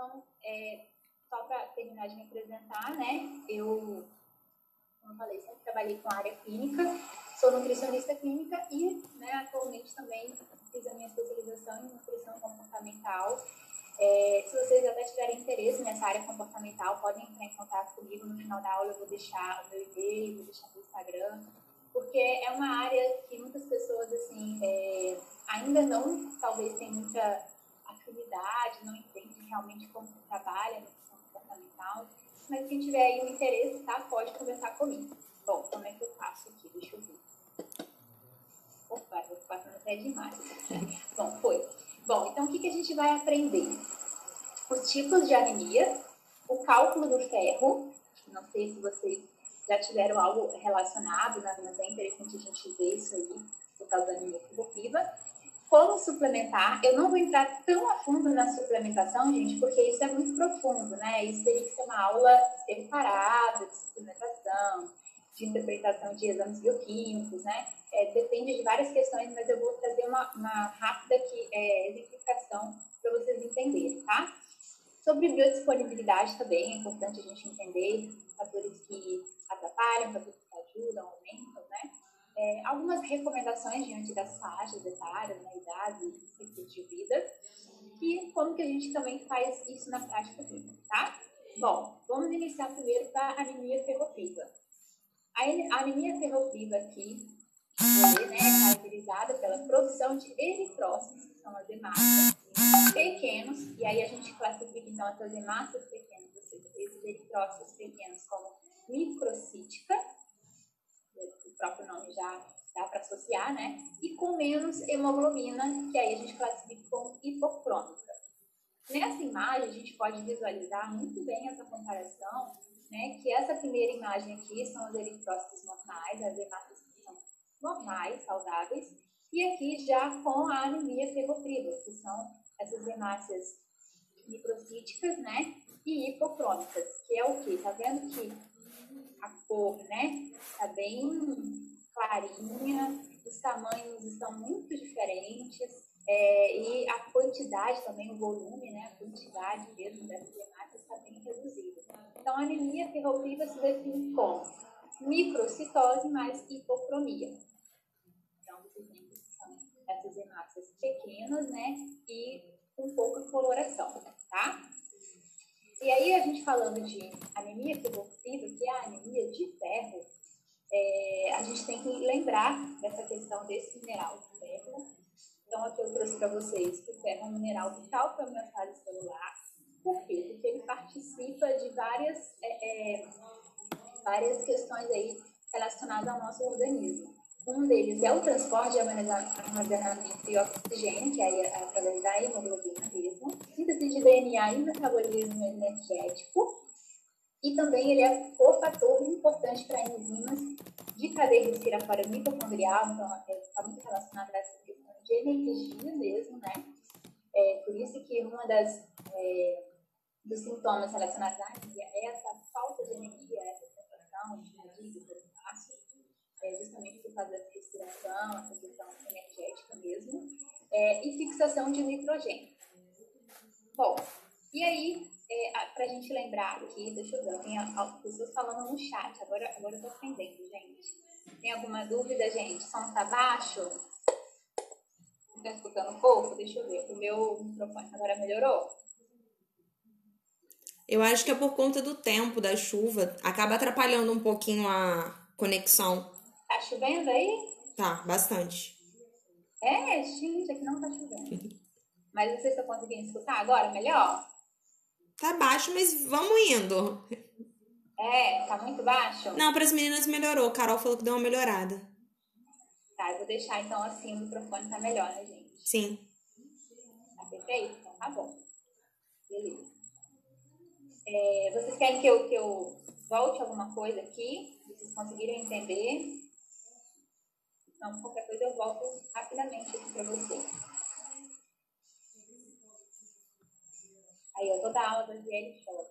então, é, só para terminar de me apresentar, né? Eu, como eu falei, sempre trabalhei com área clínica, sou nutricionista clínica e, né, atualmente também fiz a minha especialização em nutrição comportamental. É, se vocês até tiverem interesse nessa área comportamental, podem entrar em contato comigo. No final da aula eu vou deixar o meu e-mail, vou deixar o Instagram, porque é uma área que muitas pessoas, assim, é, ainda não, talvez, tem muita afinidade, não realmente como trabalha a nutrição comportamental. Mas quem tiver aí um interesse, tá, pode conversar comigo. Bom, como é que eu faço aqui? Deixa eu ver. Opa, eu tô passando até demais. Bom, foi. Bom, então o que, que a gente vai aprender? Os tipos de anemia, o cálculo do ferro, não sei se vocês já tiveram algo relacionado, né, mas é interessante a gente ver isso aí, por causa da anemia ferropriva. Como suplementar, eu não vou entrar tão a fundo na suplementação, gente, porque isso é muito profundo, né? Isso teria que ser uma aula separada de suplementação, de interpretação de exames bioquímicos, né? É, depende de várias questões, mas eu vou trazer uma, uma rápida que, é, exemplificação para vocês entenderem, tá? Sobre biodisponibilidade também é importante a gente entender fatores que atrapalham, fatores que ajudam, aumentam? É, algumas recomendações diante das faixas etárias, né, idade e ciclos de vida, e como que a gente também faz isso na prática clínica, tá? Bom, vamos iniciar primeiro com a anemia ferropriva. A anemia ferropriva aqui né, é caracterizada pela produção de eritrócitos, que são as hemácias, pequenos, e aí a gente classifica então essas hemácias pequenas, ou seja, esses eritrócitos pequenos como microcítica, o próprio nome já dá para associar, né? E com menos hemoglobina, que aí a gente classifica como hipocrômica. Nessa imagem, a gente pode visualizar muito bem essa comparação né, que essa primeira imagem aqui são os eritrócitos normais, as são normais, saudáveis, e aqui já com a anemia ferropriva, que são essas hemácias microcíticas, né, e hipocrômicas, que é o que? Tá vendo que a cor, né, tá bem clarinha, os tamanhos estão muito diferentes, é, e a quantidade também, o volume, né, a quantidade mesmo dessas hemácias está bem reduzida. Então, a anemia ferropriva se define como microcitose mais hipocromia. Então, vocês que são essas hemácias pequenas, né, e com pouca coloração, tá? E aí, a gente falando de anemia ferropriva, que é a anemia de ferro, é, a gente tem que lembrar dessa questão desse mineral ferro. Então, aqui eu trouxe para vocês que o ferro é um mineral vital para a homeostase celular, por quê? Porque ele participa de várias, é, é, várias questões aí relacionadas ao nosso organismo. Um deles é o transporte de armazenamento de oxigênio, que é através da hemoglobina mesmo, síntese de DNA e metabolismo energético, e também ele é o fator importante para enzimas de cadeia respiratória mitocondrial, então está muito relacionado a essa questão de energia mesmo, né? É, por isso que uma das é, dos sintomas relacionados à anemia é essa falta de energia, essa sensação de fadiga, cansaço, é justamente por causa da respiração, essa questão energética mesmo, é, e fixação de nitrogênio. Bom, e aí, é, para a gente lembrar aqui, deixa eu ver, tem pessoas falando no chat, agora, agora eu tô aprendendo, gente. Tem alguma dúvida, gente? O som tá baixo? Estão escutando um pouco? Deixa eu ver. O meu microfone agora melhorou? Eu acho que é por conta do tempo, da chuva. Acaba atrapalhando um pouquinho a conexão. Tá chovendo aí? Tá, bastante. É, gente, aqui não tá chovendo. Mas vocês estão conseguindo escutar agora melhor? Tá baixo, mas vamos indo. É, tá muito baixo? Não, para as meninas melhorou. Carol falou que deu uma melhorada. Tá, eu vou deixar então assim o microfone tá melhor, né, gente? Sim. Tá perfeito? Então tá bom. Beleza. É, vocês querem que eu, que eu volte alguma coisa aqui? Vocês conseguiram entender? Não, qualquer coisa eu volto rapidamente aqui para vocês. Eu vou dar aula da Vielle Show.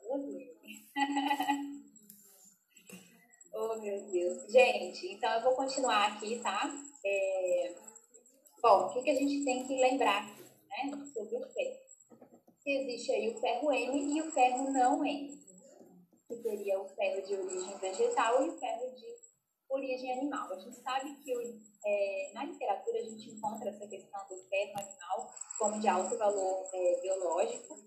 oh, meu Deus. Gente, então eu vou continuar aqui, tá? É... Bom, o que, que a gente tem que lembrar aqui, né? Sobre o peito. que existe aí o ferro M e o ferro não M, que seria o ferro de origem vegetal e o ferro de origem animal. A gente sabe que é, na literatura a gente encontra essa questão do ferro animal como de alto valor é, biológico,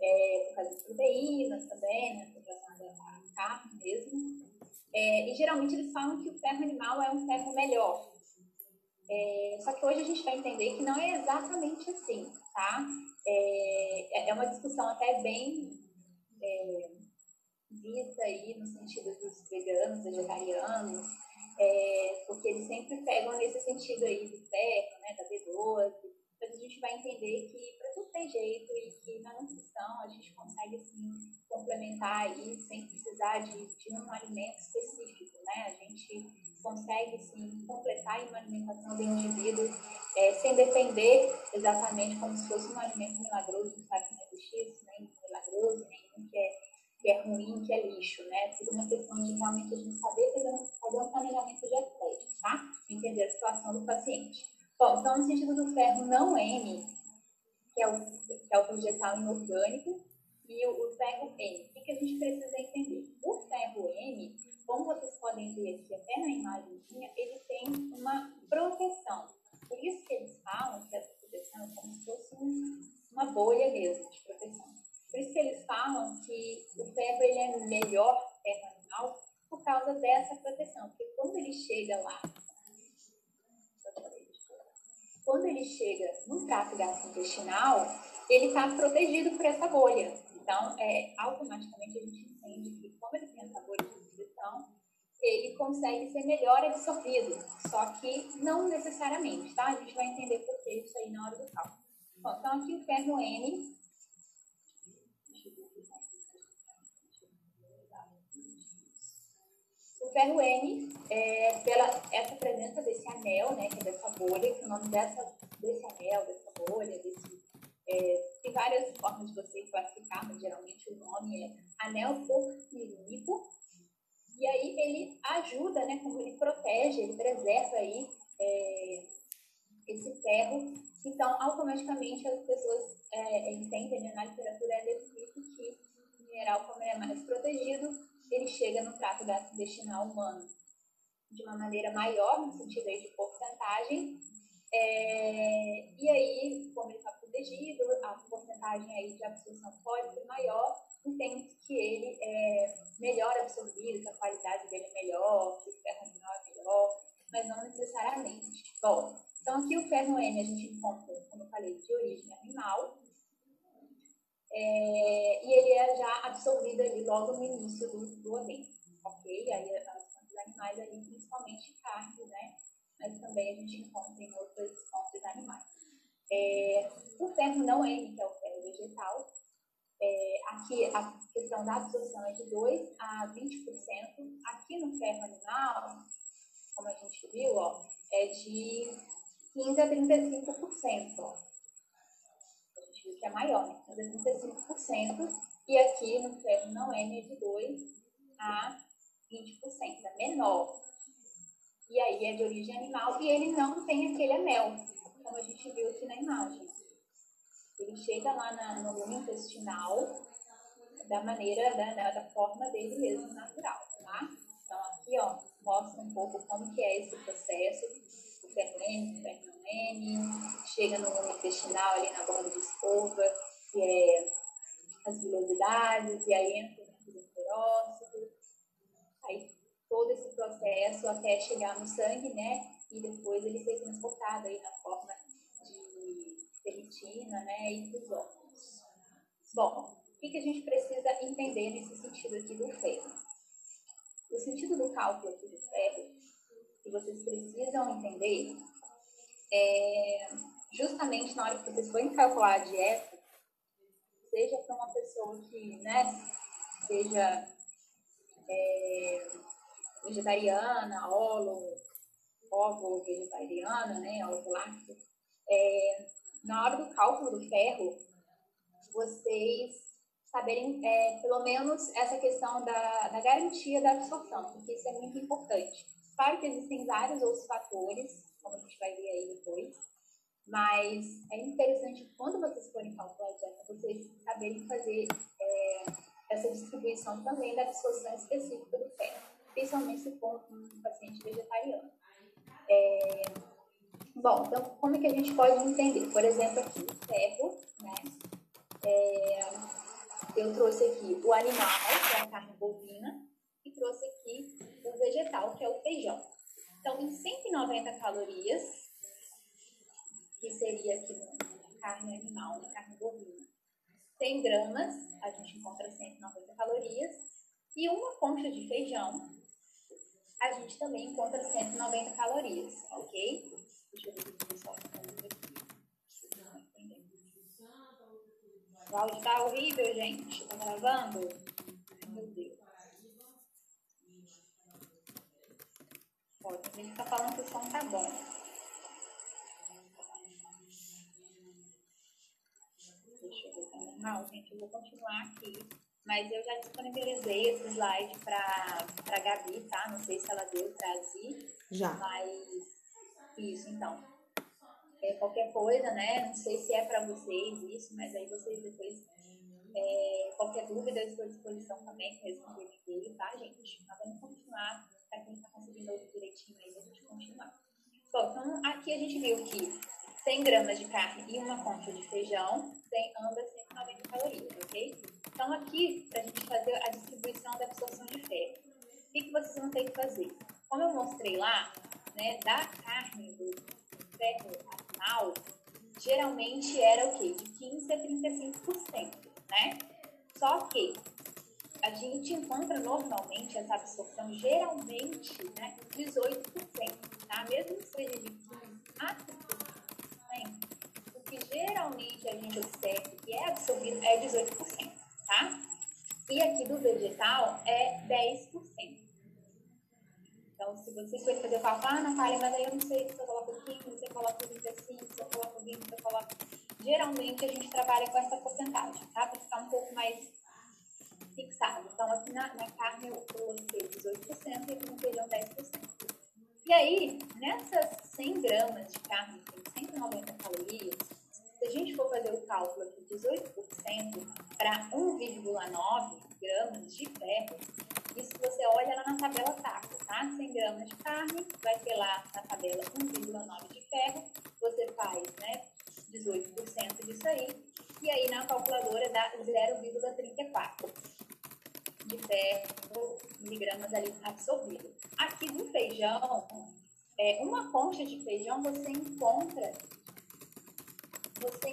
é, por causa de proteínas também, né, relacionada à carne mesmo. É, e geralmente eles falam que o ferro animal é um ferro melhor. É, só que hoje a gente vai entender que não é exatamente assim, tá? É, é uma discussão até bem é, vista aí no sentido dos veganos, vegetarianos, é, porque eles sempre pegam nesse sentido aí do ferro, né, da B12, mas a gente vai entender que para tudo tem jeito e que na nutrição a gente consegue assim complementar aí sem precisar de, de um alimento específico, né? A gente consegue sim completar uma alimentação do indivíduo é, sem depender exatamente como se fosse um alimento milagroso, não sabe nem do X, nem milagroso, nem que é que é ruim, que é lixo, né? Tudo uma questão de realmente a gente saber fazer, fazer um planejamento de atlético, tá? Entender a situação do paciente. Bom, então, no sentido do ferro não N, que é o, que é o vegetal inorgânico, e o, o ferro M. O que, a gente precisa entender? O ferro M, como vocês podem ver aqui até na imagenzinha, ele tem uma proteção. Por isso que eles falam que essa proteção é como se fosse um, uma bolha mesmo de proteção. Por isso que eles falam que o ferro ele é melhor ferro animal por causa dessa proteção. Porque quando ele chega lá quando ele chega no trato gastrointestinal, ele está protegido por essa bolha. Então, é, automaticamente a gente entende que, como ele tem essa bolha de proteção, ele consegue ser melhor absorvido. Só que não necessariamente, tá? A gente vai entender por que isso aí na hora do cálculo. Bom, então aqui o ferro N. ferro N, é, pela essa presença desse anel, né, que é dessa bolha, que é o nome dessa, desse anel, dessa bolha, desse é, tem várias formas de você classificar, mas geralmente o nome é anel porfirínico. E aí ele ajuda, né, como ele protege, ele preserva aí é, esse ferro. Então, automaticamente as pessoas é, entendem, né, na literatura é descrito que o mineral, como é mais protegido, ele chega no trato gastrointestinal humano de uma maneira maior, no sentido aí de porcentagem, é, e aí, como ele está protegido, a porcentagem aí de absorção pode ser maior, entende que ele é melhor absorvido, que a qualidade dele é melhor, que o ferro é melhor, mas não necessariamente. Bom, então aqui o ferro N a gente encontra, como eu falei, de origem animal, é, e ele é já absorvido ali logo no início do, do alimento, ok? Aí fontes animais ali, principalmente carne, né? Mas também a gente encontra em outras fontes animais. É, o ferro não M, que é o ferro vegetal, é, aqui a questão da absorção é de 2 a 20%. Aqui no ferro animal, como a gente viu, ó, é de 15 a 35%. Ó. É maior? 15 a 35%. E aqui no ferro não M é de 2 a 20%, é menor. E aí é de origem animal e ele não tem aquele anel, como a gente viu aqui na imagem. Ele chega lá na, no lume intestinal da maneira, da, da, da forma dele mesmo, natural, tá? Então aqui, ó, mostra um pouco como que é esse processo. Fermento, o fermento chega no lume intestinal ali na borda de escova, que é as vilosidades, e aí entra dentro do peróxido. Aí todo esse processo até chegar no sangue, né? E depois ele ser transportado aí na forma de ferritina, né? E dos órgãos. Bom, o que, que a gente precisa entender nesse sentido aqui do ferro? O sentido do cálculo aqui do ferro, que vocês precisam entender, é justamente na hora que vocês forem calcular a dieta, seja para uma pessoa que, né, seja é, vegetariana, olo, ovo vegetariana, né, ovo lácteo, é, na hora do cálculo do ferro, vocês saberem é, pelo menos essa questão da, da garantia da absorção, porque isso é muito importante. Claro que existem vários outros fatores, como a gente vai ver aí depois, Mas é interessante quando vocês forem calcular dieta, vocês saberem fazer é, essa distribuição também da absorção específica do ferro, principalmente se for um paciente vegetariano. É, bom, então como é que a gente pode entender? Por exemplo, aqui o ferro, né? É, eu trouxe aqui o animal, que é a carne bovina, trouxe aqui o vegetal, que é o feijão. Então, em 190 calorias, que seria aqui carne animal, na carne bovina, 100 gramas, a gente encontra 190 calorias, e uma concha de feijão, a gente também encontra 190 calorias, ok? Deixa eu ver o pessoal. O áudio tá horrível, gente. Tá gravando? Meu Deus. Ó, tem gente que tá falando que o som tá bom. Deixa eu ver, tá normal, gente? Eu vou continuar aqui. Mas eu já disponibilizei esse slide pra, pra Gabi, tá? Não sei se ela deu pra Zi. Já. Mas isso, então. É, qualquer coisa, né? Não sei se é para vocês isso, mas aí vocês depois, é, qualquer dúvida, eu estou à disposição também para responder dele, tá, gente? Mas vamos continuar, para quem está conseguindo ouvir direitinho aí, a gente continuar. Bom, então aqui a gente viu que 100 gramas de carne e uma concha de feijão tem ambas 190 calorias, ok? Então aqui, para a gente fazer a distribuição da absorção de ferro, o que, que vocês vão ter que fazer? Como eu mostrei lá, né, da carne do ferro animal, geralmente era o quê? De 15% a 35%, né? Só que a gente encontra normalmente essa absorção geralmente, né, 18%, tá? Mesmo que seja de 15% a 30%, o que geralmente a gente observa que é absorvido é 18%, tá? E aqui do vegetal é 10%. Então, se vocês forem fazer o cálculo, ah, Natália, mas aí eu não sei se eu coloco 15, se eu coloco 25, se eu coloco 20, se eu coloco... Geralmente a gente trabalha com essa porcentagem, tá? Para ficar um pouco mais fixado. Então, aqui na, na carne eu coloquei 18% e aqui no feijão 10%. E aí, nessas 100 gramas de carne, que tem 190 calorias, se a gente for fazer o cálculo aqui, 18% para 1,9 gramas de ferro, isso você olha lá na tabela taxa, tá? 100 gramas de carne, vai ter lá na tabela 1,9 de ferro, você faz, né, 18% disso aí, e aí na calculadora dá 0,34 de ferro miligramas ali absorvido. Aqui no feijão, é, uma concha de feijão você encontra você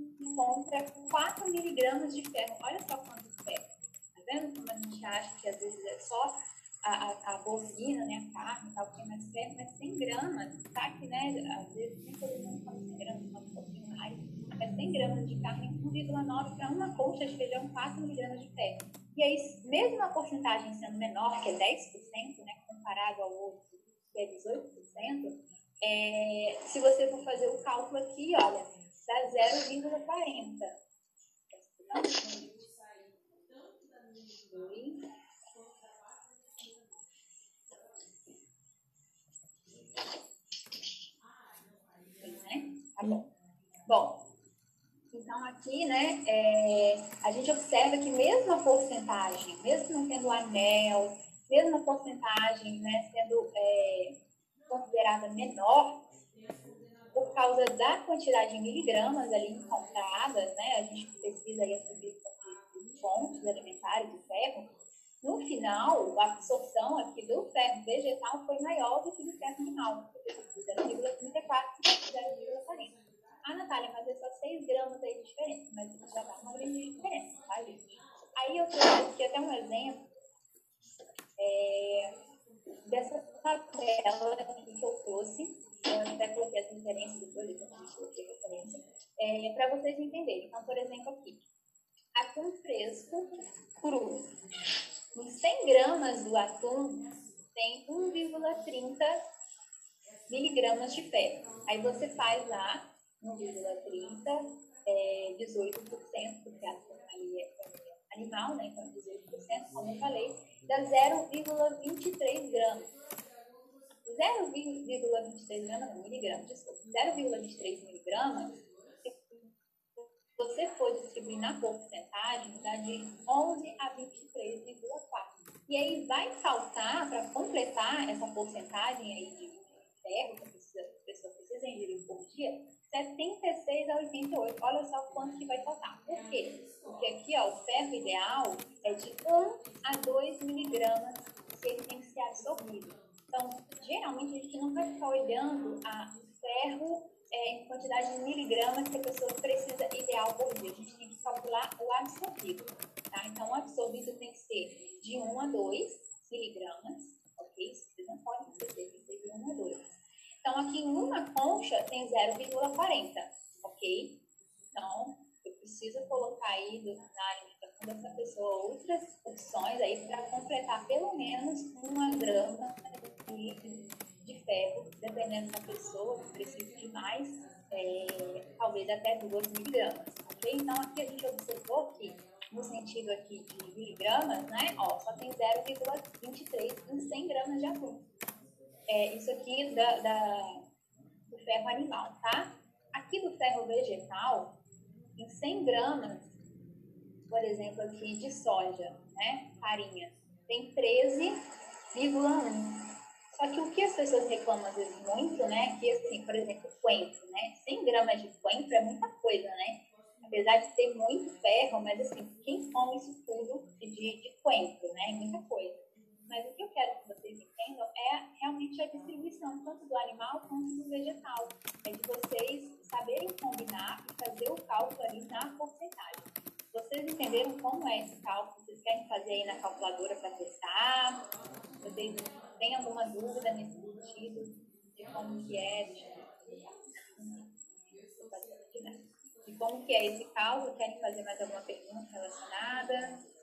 encontra 4 miligramas de ferro. Olha só quanto ferro. Tá vendo como a gente acha que às vezes é só a, a, bovina, né, a carne, tal, que é mais ferro, mas 100 gramas, tá? Que, né, às vezes nem todo mundo come 100 gramas, come um pouquinho mais. Mas 100 gramas de carne, 1,9 para uma concha de feijão, 4 miligramas de ferro. E aí, mesmo a porcentagem sendo menor, que é 10%, né, comparado ao outro, que é 18%, é, se você for fazer o cálculo aqui, olha, dá 0,40. Né? Tá bom. Bom, então aqui, né, é, a gente observa que mesmo a porcentagem, mesmo não tendo anel, mesmo a porcentagem né, sendo é, considerada menor, por causa da quantidade de miligramas ali encontradas, né, a gente pesquisa aí de fontes alimentares de ferro, no final, a absorção aqui do ferro vegetal foi maior do que do ferro animal, 0,34 0,40. Ah, Natália, mas é só 6 gramas aí de diferença, mas isso já dá uma grande diferença, tá, gente? Aí eu trouxe aqui até um exemplo é, dessa tabela que eu trouxe, eu até coloquei as referências depois, eu coloquei referência, é, para vocês entenderem. Então, por exemplo, aqui, atum fresco cru. Em 100 gramas do atum tem 1,30 miligramas de ferro. Aí você faz lá 1,30, é, 18%, porque a atum ali é animal, né? Então 18%, como eu falei, dá 0,23 gramas. 0,23 gramas, miligramas, desculpa, 0,23 miligramas, se você for distribuir na porcentagem, dá de 11 a 23,4. E aí vai faltar, para completar essa porcentagem aí de ferro que a pessoa precisa ingerir por dia, 76 a 88. Olha só quanto que vai faltar. Por quê? Porque aqui, ó, o ferro ideal é de 1 a 2 miligramas que ele tem que ser absorvido. Então, geralmente a gente não vai ficar olhando a ferro é, em quantidade de miligramas que a pessoa precisa ideal por dia. A gente tem que calcular o absorvido. Tá? Então, o absorvido tem que ser de 1 a 2 miligramas, ok? Vocês não que ser de 1 a 2. Então, aqui em uma concha tem 0,40, ok? Então, eu preciso colocar aí na alimentação dessa pessoa outras opções aí para completar pelo menos uma grama de, de ferro, dependendo da pessoa, precisa de mais, é, talvez até 2 miligramas, ok? Então, aqui a gente observou que no sentido aqui de miligramas, né, ó, só tem 0,23 em 100 gramas de atum é, isso aqui da, da, do ferro animal, tá? Aqui do ferro vegetal, em 100 gramas, por exemplo, aqui de soja, né, farinha, tem 13,1. Só que o que as pessoas reclamam às vezes muito, né, que assim, por exemplo, coentro, né, 100 gramas de coentro é muita coisa, né? Apesar de ter muito ferro, mas assim, quem come isso tudo de, de coentro, né, é muita coisa. Mas o que eu quero que vocês entendam é realmente a distribuição tanto do animal quanto do vegetal. É de vocês saberem combinar e fazer o cálculo ali na porcentagem. Vocês entenderam como é esse cálculo? Vocês querem fazer aí na calculadora para testar? Vocês têm alguma dúvida nesse sentido de como que é? De como que é esse cálculo? Querem fazer mais alguma pergunta relacionada?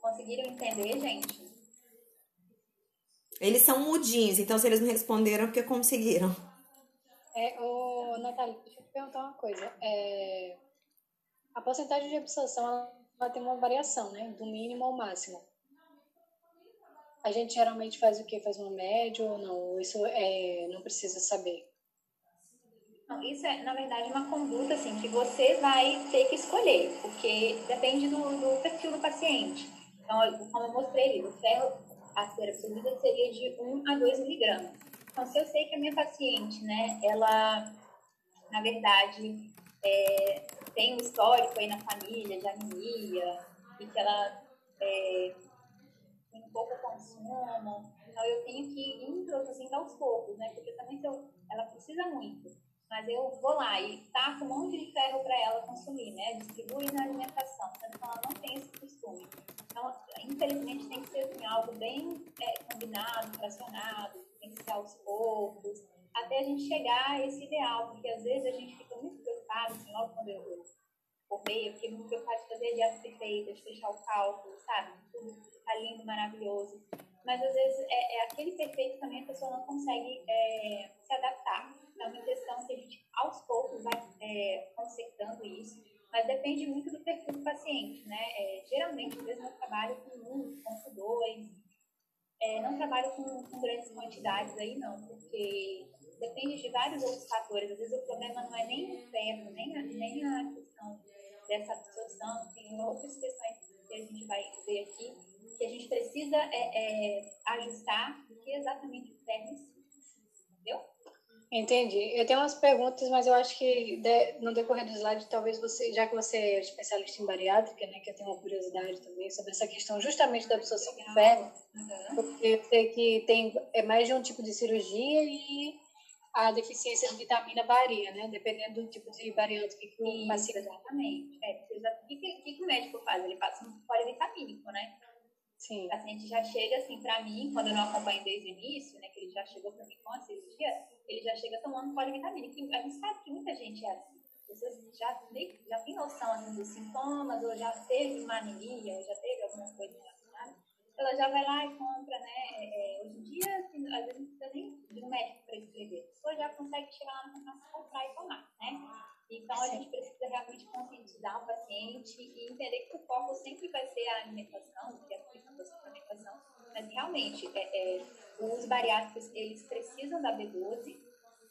Conseguiram entender, gente? Eles são mudinhos, então se eles não responderam, é porque conseguiram. É, ô, Natália, deixa eu te perguntar uma coisa. É, a porcentagem de absorção ela, ela tem uma variação, né? Do mínimo ao máximo. A gente geralmente faz o quê? Faz uma média ou não? Isso é, não precisa saber. Isso é, na verdade, uma conduta assim, que você vai ter que escolher, porque depende do, do perfil do paciente. Então, como eu mostrei, o ferro a ser absorvida seria de 1 a 2 miligramas. Então, se eu sei que a minha paciente, né, ela, na verdade, é, tem um histórico aí na família de anemia, e que ela é, tem um pouco consumo, então eu tenho que ir introduzindo aos poucos, né, porque também eu, ela precisa muito mas eu vou lá e taco um monte de ferro para ela consumir, né? Distribui na alimentação, sendo que ela não tem esse costume. Então, infelizmente, tem que ser assim, algo bem é, combinado, fracionado, tem que ser aos poucos, até a gente chegar a esse ideal, porque às vezes a gente fica muito preocupado, assim, logo quando eu, formei, eu fiquei muito preocupada de fazer dieta perfeita, de fechar o cálculo, sabe? Tudo tá lindo, maravilhoso. Mas às vezes é, é aquele perfeito também a pessoa não consegue é, se adaptar. É uma questão que a gente, aos poucos, vai é, consertando isso, mas depende muito do perfil do paciente, né? É, geralmente, mesmo eu trabalho com um, com dois, é, não trabalho com, com, grandes quantidades aí, não, porque depende de vários outros fatores. Às vezes o problema não é nem o ferro, nem a, nem a questão dessa absorção, tem outras questões que a gente vai ver aqui, que a gente precisa é, é ajustar, que é exatamente o ferro em si. Entendi. Eu tenho umas perguntas, mas eu acho que de, no decorrer do slide, talvez você, já que você é especialista em bariátrica, né, que eu tenho uma curiosidade também sobre essa questão justamente da absorção do ferro, uhum. porque eu sei que tem é mais de um tipo de cirurgia e a deficiência de vitamina varia, né, dependendo do tipo de bariátrica que o paciente... Exatamente. É, o que, que, que o médico faz? Ele passa um polivitamínico, né? Sim. O paciente já chega assim para mim, quando eu não acompanho desde o início, né, que ele já chegou para mim com a cirurgia, ele já chega tomando polivitamina. A gente sabe que muita gente é assim. Você já, já tem noção assim, dos sintomas, ou já teve uma anemia, ou já teve alguma coisa relacionada. ela já vai lá e compra, né? É, hoje em dia, assim, às vezes não precisa nem de um médico para escrever. A pessoa já consegue chegar lá na farmácia, comprar e tomar, né? Então, a gente precisa realmente conscientizar o paciente e entender que o foco sempre vai ser a alimentação, que é a suplementação, mas realmente, é, é, os bariátricos, eles precisam da B12,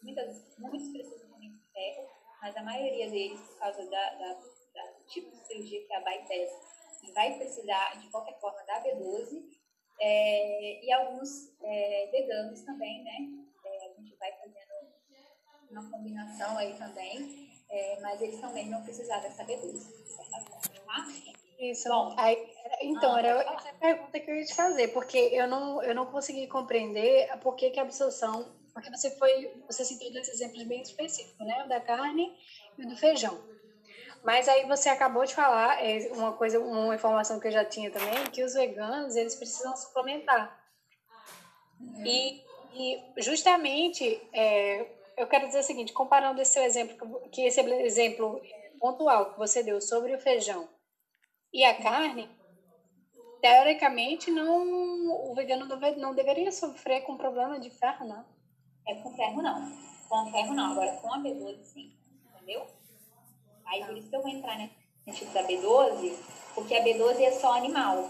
muitas, muitos precisam também de ferro, mas a maioria deles, por causa da, da, da tipo de cirurgia que é a bypass, vai precisar de qualquer forma da B12, é, e alguns é, veganos também, né? É, a gente vai fazendo uma combinação aí também, é, mas eles também vão precisar dessa B12, de certa forma, tá? Isso. Bom, aí, então, ah, era essa pergunta que eu ia te fazer, porque eu não, eu não consegui compreender por que, que a absorção. Porque você foi. Você citou dois exemplos bem específicos, né? O da carne e o do feijão. Mas aí você acabou de falar é, uma coisa, uma informação que eu já tinha também, que os veganos eles precisam suplementar. Uhum. E, e justamente é, eu quero dizer o seguinte, comparando esse exemplo, que esse exemplo pontual que você deu sobre o feijão e a carne, teoricamente não o vegano não deveria sofrer com problema de ferro, não. É com ferro não. Com ferro não, agora com a B12 sim, entendeu? Aí por isso que eu vou entrar no tipo da B12, porque a B12 é só animal.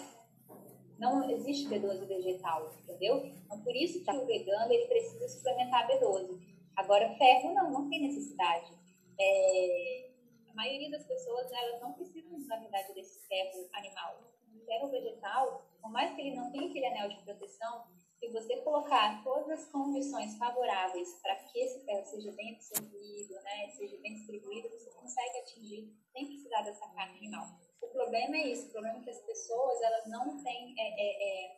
Não existe B12 vegetal, entendeu? Então por isso que o vegano ele precisa suplementar a B12. Agora ferro não, não tem necessidade. É, a maioria das pessoas elas não precisam, na verdade, desse ferro animal. O ferro vegetal, por mais que ele não tenha aquele anel de proteção, se você colocar todas as condições favoráveis para que esse ferro seja bem absorvido, né, seja bem distribuído, você consegue atingir sem precisar dessa carne animal. O problema é isso, o problema é que as pessoas elas não têm, é, é, é,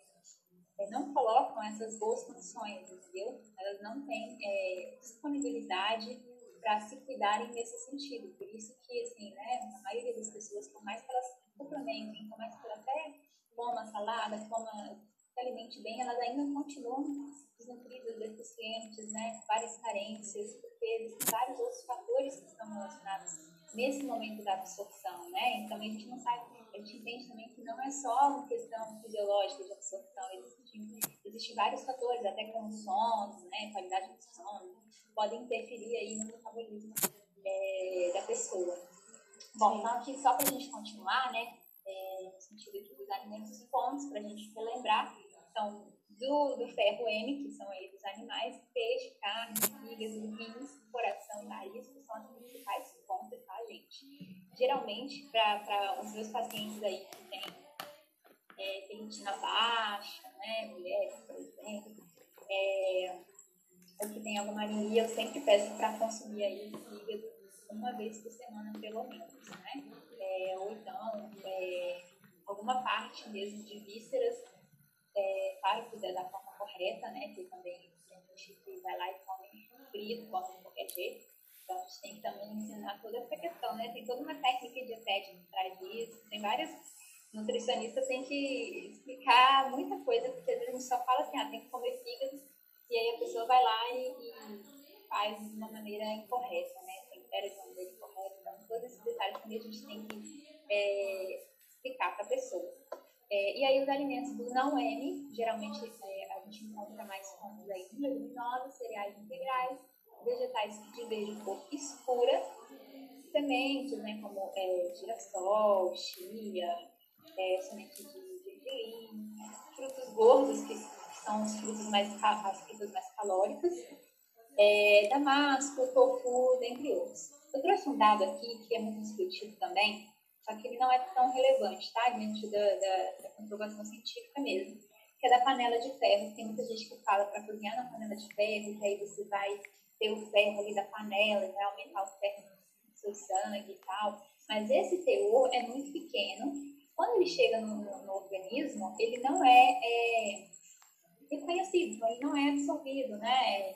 não colocam essas boas condições, entendeu? Elas não têm é, disponibilidade para se cuidarem nesse sentido. Por isso que, assim, né, a maioria das pessoas, por mais que elas suplementem, por mais que elas até coma salada, coma se alimente bem, elas ainda continuam desnutridas, deficientes, né, várias carências, porque vários outros fatores que estão relacionados nesse momento da absorção, né? Então a gente não sabe, a gente entende também que não é só uma questão fisiológica de absorção, existem existe vários fatores, até como sono, né, qualidade do sono, podem interferir aí no metabolismo é, da pessoa. Bom, então aqui só para a gente continuar, né, é, no sentido de dos alimentos pontos, para a gente relembrar, então, do, do ferro M, que são aí animais, peixe, carne, fígado, rins, coração, nariz, que são as principais fontes, tá? Geralmente, para os meus pacientes aí que têm é, ferritina baixa, né, mulheres, por exemplo, é, ou que tem alguma anemia, eu sempre peço para consumir aí fígado uma vez por semana, pelo menos, né? É, ou então, é, alguma parte mesmo de vísceras é, claro, fizer da forma correta, né? Que também tem gente que vai lá e come frito, come de qualquer jeito. Então a gente tem que também ensinar toda essa questão, né? Tem toda uma técnica dietética por trás disso, tem várias nutricionistas têm que explicar muita coisa, porque às vezes a gente só fala assim, ah, tem que comer fígado, e aí a pessoa vai lá e, e faz de uma maneira incorreta, né? Tempera de uma maneira incorreta. Então, todos esses detalhes também a gente tem que é, explicar para a pessoa. É, e aí os alimentos do não M, geralmente é, a gente encontra mais de leguminosas, cereais integrais, vegetais de verde cor escura, sementes, né, como é, girassol, chia, é, sementes de gergelim, frutos gordos, que, que são os frutos mais, as frutas mais calóricas, é, damasco, tofu, dentre outros. Eu trouxe um dado aqui que é muito discutido também, só que ele não é tão relevante, tá? Dentro da, da, da comprovação científica mesmo, que é da panela de ferro. Tem muita gente que fala para cozinhar na panela de ferro, que aí você vai ter o ferro ali da panela e vai aumentar o ferro no seu sangue e tal. Mas esse teor é muito pequeno. Quando ele chega no, no, no organismo, ele não é, é reconhecido, ele não é absorvido, né?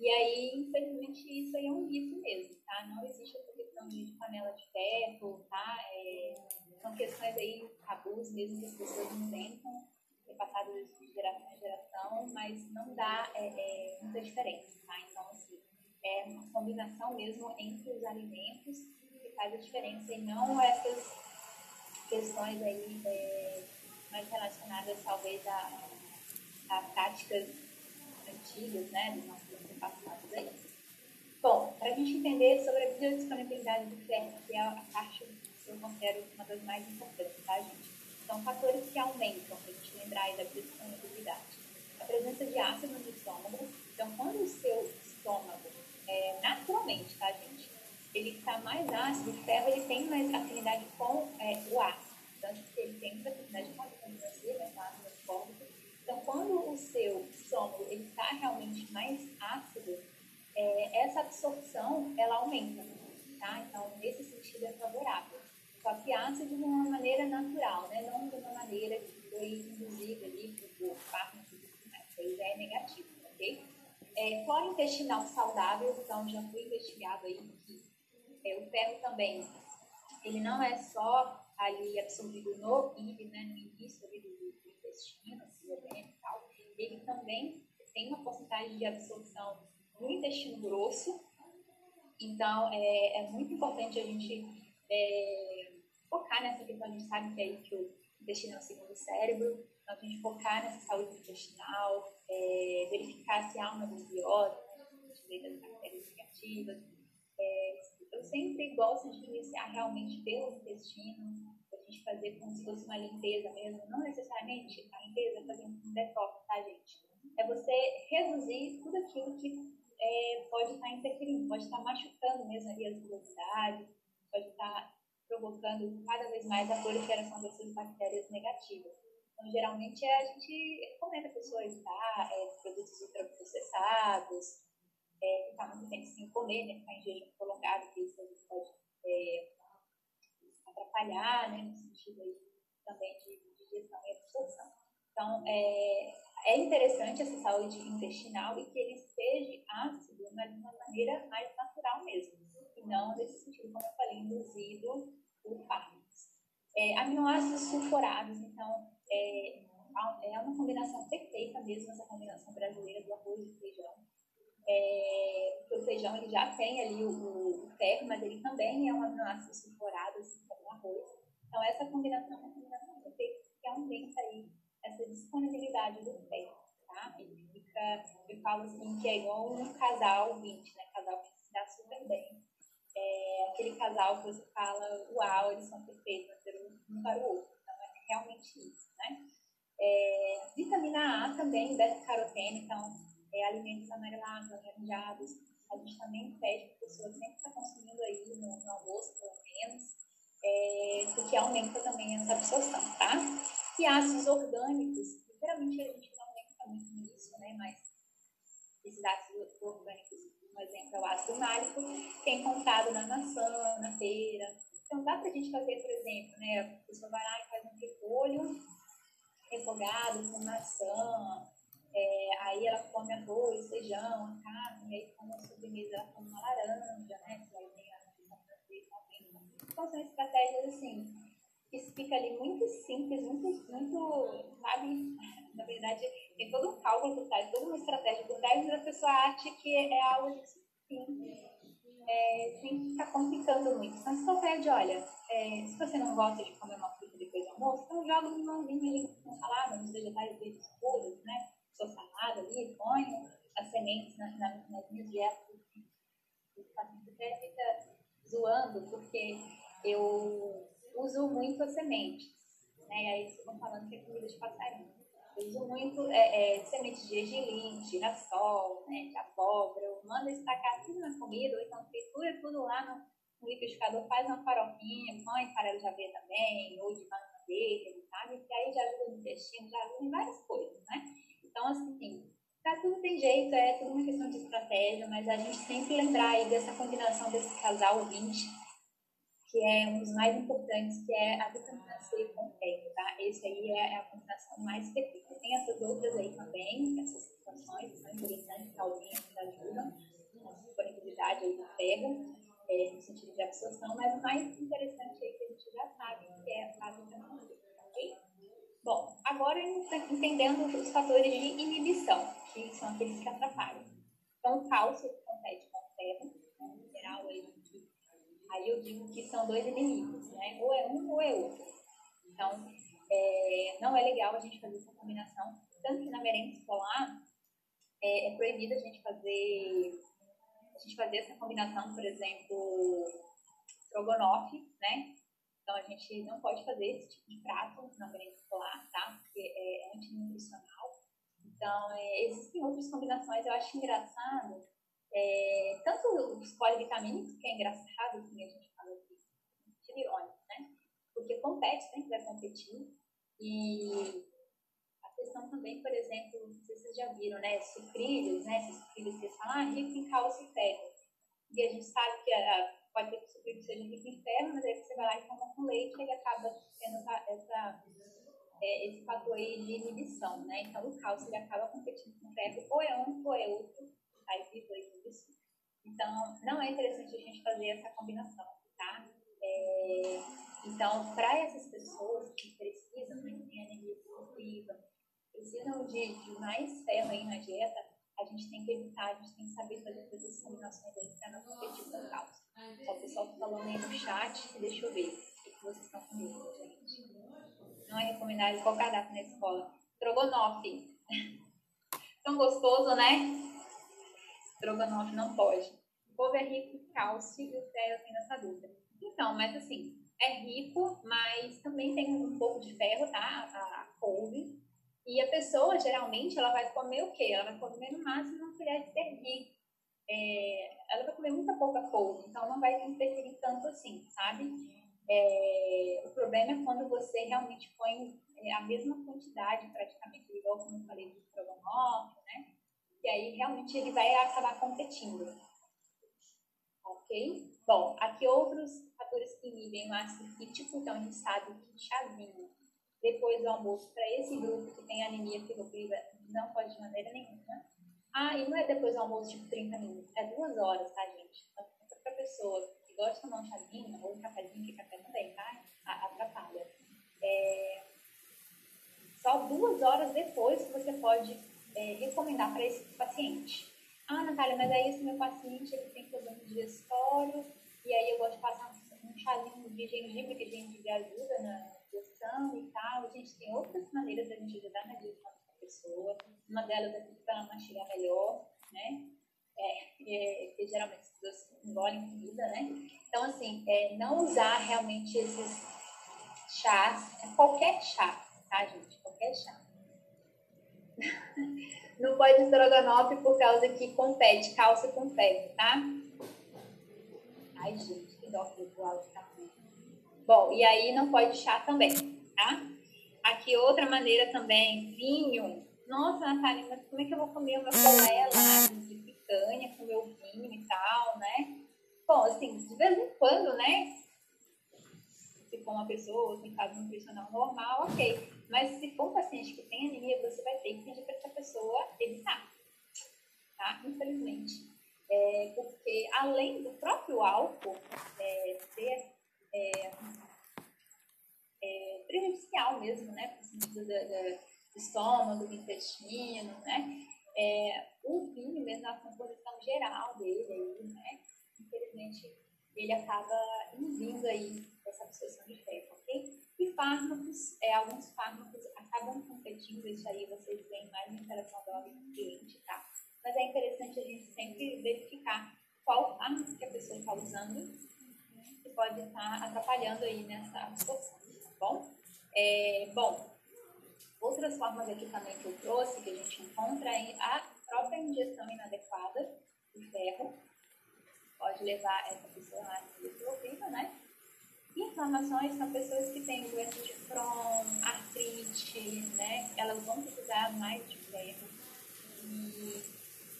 E aí, infelizmente, isso aí é um mito mesmo, tá? Não existe essa questão de panela de ferro, tá? É, são questões aí, tabus mesmo que as pessoas inventam, é passado de geração em geração, mas não dá é, é, muita diferença, tá? Então, assim, é uma combinação mesmo entre os alimentos que faz a diferença e não essas questões aí é, mais relacionadas talvez a, a práticas antigas, né, dos nossos antepassados aí. Bom, para a gente entender sobre a biodisponibilidade do ferro, que é a parte que eu considero uma das mais importantes, tá, gente? São fatores que aumentam, para a gente lembrar aí da biodisponibilidade. A presença de ácido no estômago. Então, quando o seu estômago, é, naturalmente, tá, gente? Ele está mais ácido, o ferro ele tem mais afinidade com é, o ácido. Que ele tem muita afinidade com a vitamina C, né, ácido ascórbico. Então, quando o seu estômago está realmente mais ácido, é, essa absorção ela aumenta, tá? Então, nesse sentido é favorável. Só que de uma maneira natural, né? Não de uma maneira que foi induzida ali por mais. Isso aí já é negativo, ok? É, intestinal saudável, então já foi investigado aí que é, o ferro também, ele não é só ali absorvido no IB, né, no início ali do, do intestino, assim, e tal, ele também tem uma porcentagem de absorção no intestino grosso. Então, é, é muito importante a gente é, focar nessa questão. A gente sabe que, é aí que o intestino é o segundo cérebro, então a gente focar nessa saúde intestinal, é, verificar se há uma desbiose, né, das bactérias negativas. É, eu sempre gosto de iniciar realmente pelo intestino, a gente fazer como se fosse uma limpeza mesmo, não necessariamente a limpeza fazendo um detox, tá, gente? É você reduzir tudo aquilo que é, pode estar interferindo, pode estar machucando mesmo ali as velocidades, pode estar provocando cada vez mais a proliferação dessas bactérias negativas. Então, geralmente, a gente recomenda a pessoa evitar é, produtos ultraprocessados, é, ficar muito tempo sem comer, né, ficar em jejum prolongado, que isso pode é, atrapalhar, né, no sentido aí também de digestão e absorção. Então, é, é interessante essa saúde intestinal e que ele esteja ácido, mas de uma maneira mais natural mesmo, e não nesse sentido, como eu falei, induzido por fármacos. É, aminoácidos sulfurados, então, é, é uma combinação perfeita mesmo, essa combinação brasileira do arroz e feijão. É, o feijão ele já tem ali o, o ferro, mas ele também é um aminoácido sulfurado, assim como o arroz. Então, essa combinação é uma combinação perfeita que aumenta aí essa disponibilidade do ferro, tá? Ele fica, eu falo assim, que é igual um casal 20, né? Casal que se dá super bem. É aquele casal que você fala, uau, eles são perfeitos, um para o outro. Então, é realmente isso, né? É, vitamina A também, beta-carotene, então, é, alimentos amarelados, alaranjados. A gente também pede para a pessoa sempre estar consumindo aí no, no almoço, pelo menos, é, porque aumenta também essa absorção, tá? E ácidos orgânicos, geralmente a gente não pensa muito nisso, né? Mas esses ácidos orgânicos, um exemplo é o ácido málico, é encontrado na maçã, na pera. Então dá pra gente fazer, por exemplo, né? A pessoa vai lá e faz um repolho refogado com maçã, é, aí ela come arroz, feijão, a carne, e aí como sobremesa ela come uma laranja, né? Tem a Então são estratégias assim isso fica ali muito simples, muito, muito, sabe? Na verdade, tem todo um cálculo por trás, toda uma estratégia por trás, mas a pessoa acha que é algo simples, é, sem ficar complicando muito. Então, se pede, olha, é, se você não gosta de comer uma fruta depois do almoço, então joga um limãozinho ali com salada, nos vegetais verdes puros, né? Sua salada ali, põe as sementes na, na, nas minhas dietas. O paciente até fica zoando, porque eu uso muito as sementes. Né? E aí vocês estão falando que é comida de passarinho. Eu uso muito é, é, sementes de gergelim, girassol, né, de abóbora. Eu mando estacar tudo na comida, ou então tritura tudo lá no, no liquidificador, faz uma farofinha, põe farelo de aveia também, ou de verde, sabe? Que aí já ajuda no intestino, já ajuda em várias coisas, né? Então, assim, tá tudo tem jeito, é tudo uma questão de estratégia, mas a gente sempre lembrar aí dessa combinação desse casal 20 que é um dos mais importantes, que é a vitamina C com ferro, tá? Esse aí é a combinação mais perfeita. Tem essas outras aí também, essas situações que são interessantes, que alguém que ajudam a disponibilidade aí do ferro, é, no sentido de absorção, mas o mais interessante aí que a gente já sabe, que é a vitamina C, ok? Bom, agora entendendo os fatores de inibição, que são aqueles que atrapalham. Então, o cálcio compete com o ferro, né, mineral aí Aí eu digo que são dois inimigos, né? Ou é um ou é outro. Então, é, não é legal a gente fazer essa combinação, tanto que na merenda escolar é, é proibido a gente fazer a gente fazer essa combinação, por exemplo, strogonoff, né? Então a gente não pode fazer esse tipo de prato na merenda escolar, tá? Porque é antinutricional. Então, é, existem outras combinações, eu acho engraçado. É, tanto os polivitamínicos, que é engraçado, que a gente fala aqui, é irônico, né? Porque compete, sempre vai competir. E a questão também, por exemplo, não sei se vocês já viram, né? Sucrilhos, né? Esses sucrilhos que falam, ah, rico em cálcio e ferro. E a gente sabe que a, pode ter que o sucrilho seja rico em ferro, mas aí você vai lá e toma com leite e ele acaba tendo essa, essa é, esse fator aí de inibição, né? Então, o cálcio ele acaba competindo com o ferro, ou é um ou é outro, aí de dois inibição. Então, não é interessante a gente fazer essa combinação, tá? É, então, para essas pessoas que precisam, que têm anemia excessiva, precisam de, de mais ferro aí na dieta, a gente tem que evitar, a gente tem que saber fazer essas combinações aí para não competir com o cálcio. Ó, o pessoal tá falando aí no chat, deixa eu ver o que vocês estão comigo, gente não é recomendado qual cardápio na escola. Strogonoff. Tão gostoso, né? Strogonoff não pode. O povo é rico em cálcio e o ferro tem nessa dúvida. Então, mas assim, é rico, mas também tem um pouco de ferro, tá? A, couve. E a pessoa, geralmente, ela vai comer o quê? Ela vai comer no máximo uma colher de servir. É, ela vai comer muita pouca couve, então não vai interferir tanto assim, sabe? É, o problema é quando você realmente põe é, a mesma quantidade, praticamente, igual como eu falei do estrogonofe, né? E aí realmente ele vai acabar competindo. Ok? Bom, aqui outros fatores que inibem o ácido fítico, então a gente sabe que chazinho depois do almoço para esse grupo que tem anemia ferropriva não pode de maneira nenhuma. Ah, e não é depois do almoço tipo 30 minutos, é duas horas, tá, gente? Então, para a pessoa gosta de tomar um chazinho ou um cafezinho, que café também, tá? Atrapalha. É, só duas horas depois que você pode é, recomendar para esse paciente. Ah, Natália, mas aí esse meu paciente ele tem problema digestório e aí eu gosto de passar um, um chazinho de gengibre, que gengibre ajuda na digestão e tal. A gente tem outras maneiras da gente ajudar na digestão da pessoa. Uma delas é para ela mastigar melhor, né? É, é, que geralmente as pessoas engolem comida, né? Então, assim, é, não usar realmente esses chás, qualquer chá, tá, gente? Qualquer chá. Não pode estrogonofe por causa que compete, calça compete, tá? Ai, gente, que dó que o Bom, e aí não pode chá também, tá? Aqui outra maneira também, vinho. Nossa, Natália, mas como é que eu vou comer o meu colé lá? picanha com meu vinho e tal, né? Bom, assim, de vez em quando, né? Se for uma pessoa em caso nutricional normal, ok. Mas se for um paciente que tem anemia, você vai ter que pedir para essa pessoa evitar, tá? Infelizmente. É, porque além do próprio álcool é, ser é, é, prejudicial mesmo, né? No sentido do estômago, do intestino, né? é, o vinho, mesmo na composição geral dele, aí, né? Infelizmente, ele acaba induzindo aí essa absorção de ferro, ok? E fármacos, é, alguns fármacos acabam competindo, isso aí vocês veem mais na interação do cliente, tá? Mas é interessante a gente sempre verificar qual fármaco que a pessoa está usando que pode estar atrapalhando aí nessa absorção, tá bom? É, bom, Outras formas aqui também que eu trouxe, que a gente encontra, é a própria ingestão inadequada de ferro. Pode levar essa pessoa a hemoglobina, né? Inflamações são pessoas que têm doença de Crohn, artrite, né? Elas vão precisar mais de ferro e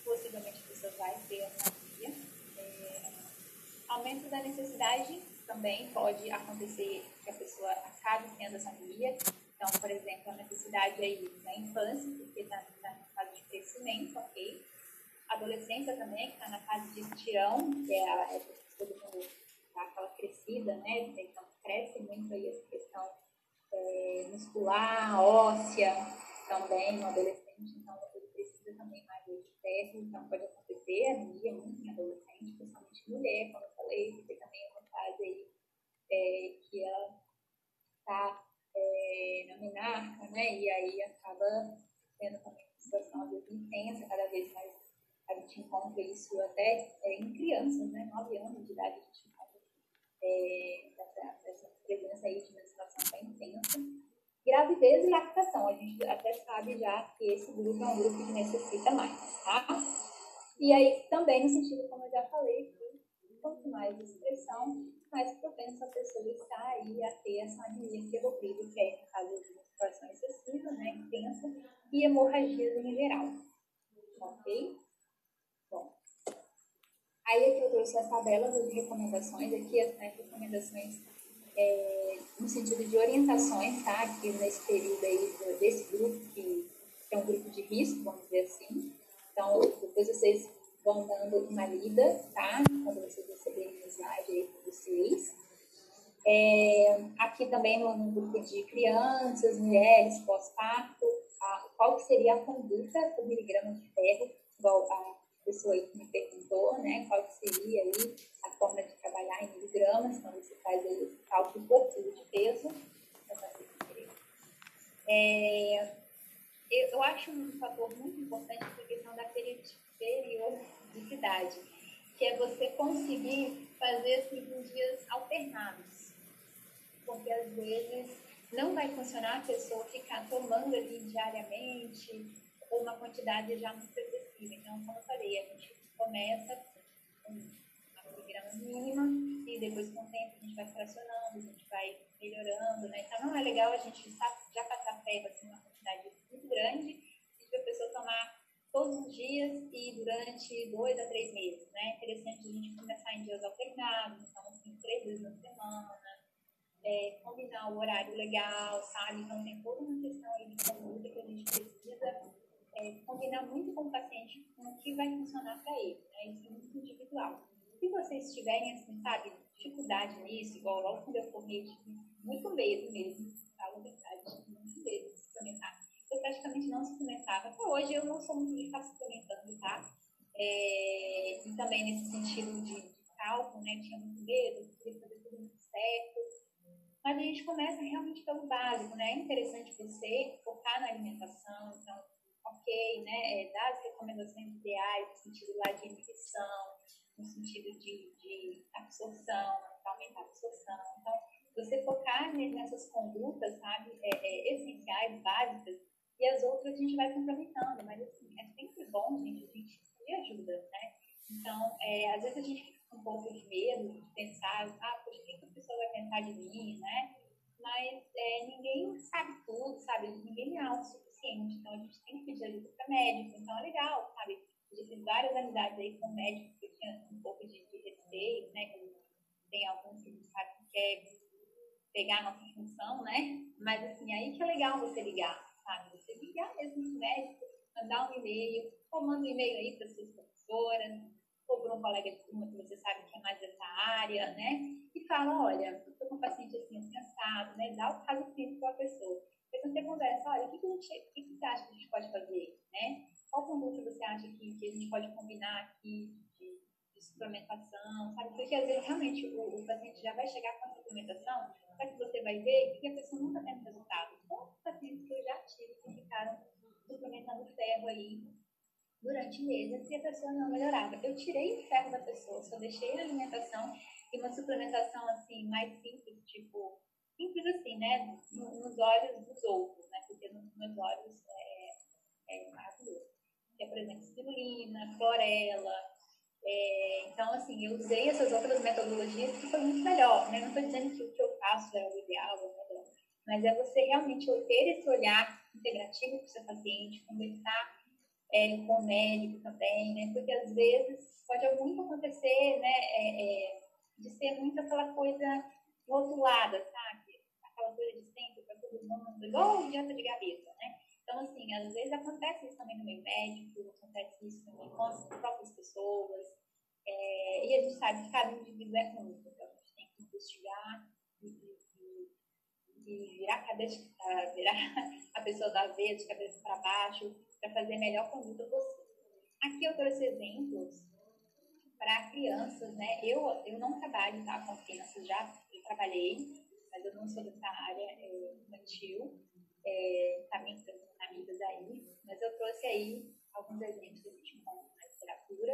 possivelmente a pessoa vai ter anemia. É, aumento da necessidade também pode acontecer que a pessoa acabe tendo essa anemia então, por exemplo, a necessidade aí da infância, porque está tá na fase de crescimento, ok? Adolescência também, que está na fase de estirão, que é a época que todo mundo aquela crescida, né? Então, cresce muito aí essa questão é, muscular, óssea, também no adolescente. Então, ele precisa também mais de ferro, então pode acontecer anemia muito em adolescente, principalmente mulher, como eu falei, porque também é uma fase aí é, que ela está é, na menarca, né? E aí acaba tendo também uma situação às vezes intensa, cada vez mais a gente encontra isso até é, em crianças, né? Nove anos de idade a gente é, essa, essa presença aí de menstruação bem intensa. Gravidez e lactação, a gente até sabe já que esse grupo é um grupo que necessita mais, tá? E aí também no sentido, como eu já falei, quanto mais expressão, mais propensa a pessoa está aí a ter essa anemia ferropriva, que é no caso de menstruação excessiva, né, intensa, e hemorragias em geral. Ok? Aí aqui eu trouxe as tabelas de recomendações, aqui as né, recomendações é, no sentido de orientações, tá? Aqui nesse período aí desse grupo, que é um grupo de risco, vamos dizer assim. Então, depois vocês vão dando uma lida, tá? Quando vocês receberem o slide aí para vocês. É, aqui também no, no, grupo de crianças, mulheres, pós-parto, qual seria a conduta por miligrama de ferro, igual a pessoa aí que me perguntou, né? Qual seria aí a forma de trabalhar em miligramas, então você faz aí o cálculo quilo de peso. É, eu acho um fator muito importante a questão da periodicidade, que é você conseguir fazer assim, em dias alternados. Porque às vezes não vai funcionar a pessoa ficar tomando ali diariamente ou uma quantidade já muito Então, como eu falei, a gente começa com uma miligrama mínima e depois com o tempo a gente vai fracionando, a gente vai melhorando, né? Então, não é legal a gente já passar ferro assim, uma quantidade muito grande e a pessoa tomar todos os dias e durante dois a três meses, né? É interessante a gente começar em dias alternados, então assim, três vezes na semana, é, combinar o horário legal, sabe? Então tem toda uma questão aí de conduta que a gente precisa é, combinar muito com o paciente com o que vai funcionar para ele, né? Isso é muito individual. Se vocês tiverem, assim, sabe, dificuldade nisso, igual logo quando eu formei, muito medo mesmo, falo a verdade, muito medo de suplementar eu praticamente não suplementava. Até hoje eu não sou muito de estar suplementando, tá? É, e também nesse sentido de, de cálculo, né? tinha muito medo, queria fazer tudo muito certo. Mas a gente começa realmente pelo básico, né? É interessante você focar na alimentação, então, ok, né? É, dar as recomendações ideais no sentido lá de nutrição, no sentido de, de absorção, aumentar a absorção. Então, você focar nessas condutas, sabe, é, é, essenciais, básicas, e as outras a gente vai complementando, mas assim, é sempre bom, gente, a gente pedir ajuda, né? Então, é, às vezes a gente fica com um pouco de medo de pensar, ah, poxa, o que a pessoa vai pensar de mim, né? Mas é, ninguém sabe tudo, sabe? Ninguém é então a gente tem que pedir ajuda para médico, então é legal, sabe? Eu já fiz várias amizades aí com médicos que eu tinha um pouco de, de receio, né? Tem alguns que sabe que quer pegar a nossa função, né? Mas assim, aí que é legal você ligar sabe? Você ligar mesmo no médico, mandar um e-mail, ou manda um e-mail aí para suas professoras, ou para um colega de turma que você sabe que é mais dessa área, né? E fala, olha, estou com um paciente assim, assim, assado, né? Dá o caso clínico para a pessoa. Depois você conversa, olha, o que, que, a gente, o que, que você acha que a gente pode fazer, né? Qual conduta você acha que, que a gente pode combinar aqui de, de suplementação, sabe? Porque às vezes realmente o, o paciente já vai chegar com a suplementação só que você vai ver que a pessoa nunca tem resultado. Quantos pacientes que eu já tive que ficaram suplementando ferro aí durante meses e a pessoa não melhorava. Eu tirei o ferro da pessoa, só deixei a alimentação e uma suplementação assim mais simples assim, né? Nos olhos dos outros, né? Porque nos meus olhos é, é maravilhoso. Que é, por exemplo, espirulina, clorela, é, então, assim, eu usei essas outras metodologias que foi muito melhor, né? Não estou dizendo que o que eu faço é o ideal, é mas é você realmente ter esse olhar integrativo com o seu paciente, conversar é, com o médico também, né? Porque às vezes pode muito acontecer, né? É, é, de ser muito aquela coisa rotulada, sabe? Mundo, igual de gaveta, né? Então, assim, às vezes acontece isso também no meio médico, acontece isso também com as próprias pessoas, é, e a gente sabe que cada indivíduo é único, então a gente tem que investigar e, e, e virar, cabeça, virar a pessoa da vez, de cabeça para baixo, para fazer a melhor conduta possível. Aqui eu trouxe exemplos para crianças, né? Eu, eu não trabalho tá, com crianças, já trabalhei, mas eu não sou dessa área é, infantil. é, para amigas aí, mas eu trouxe aí alguns exemplos que a gente encontra na literatura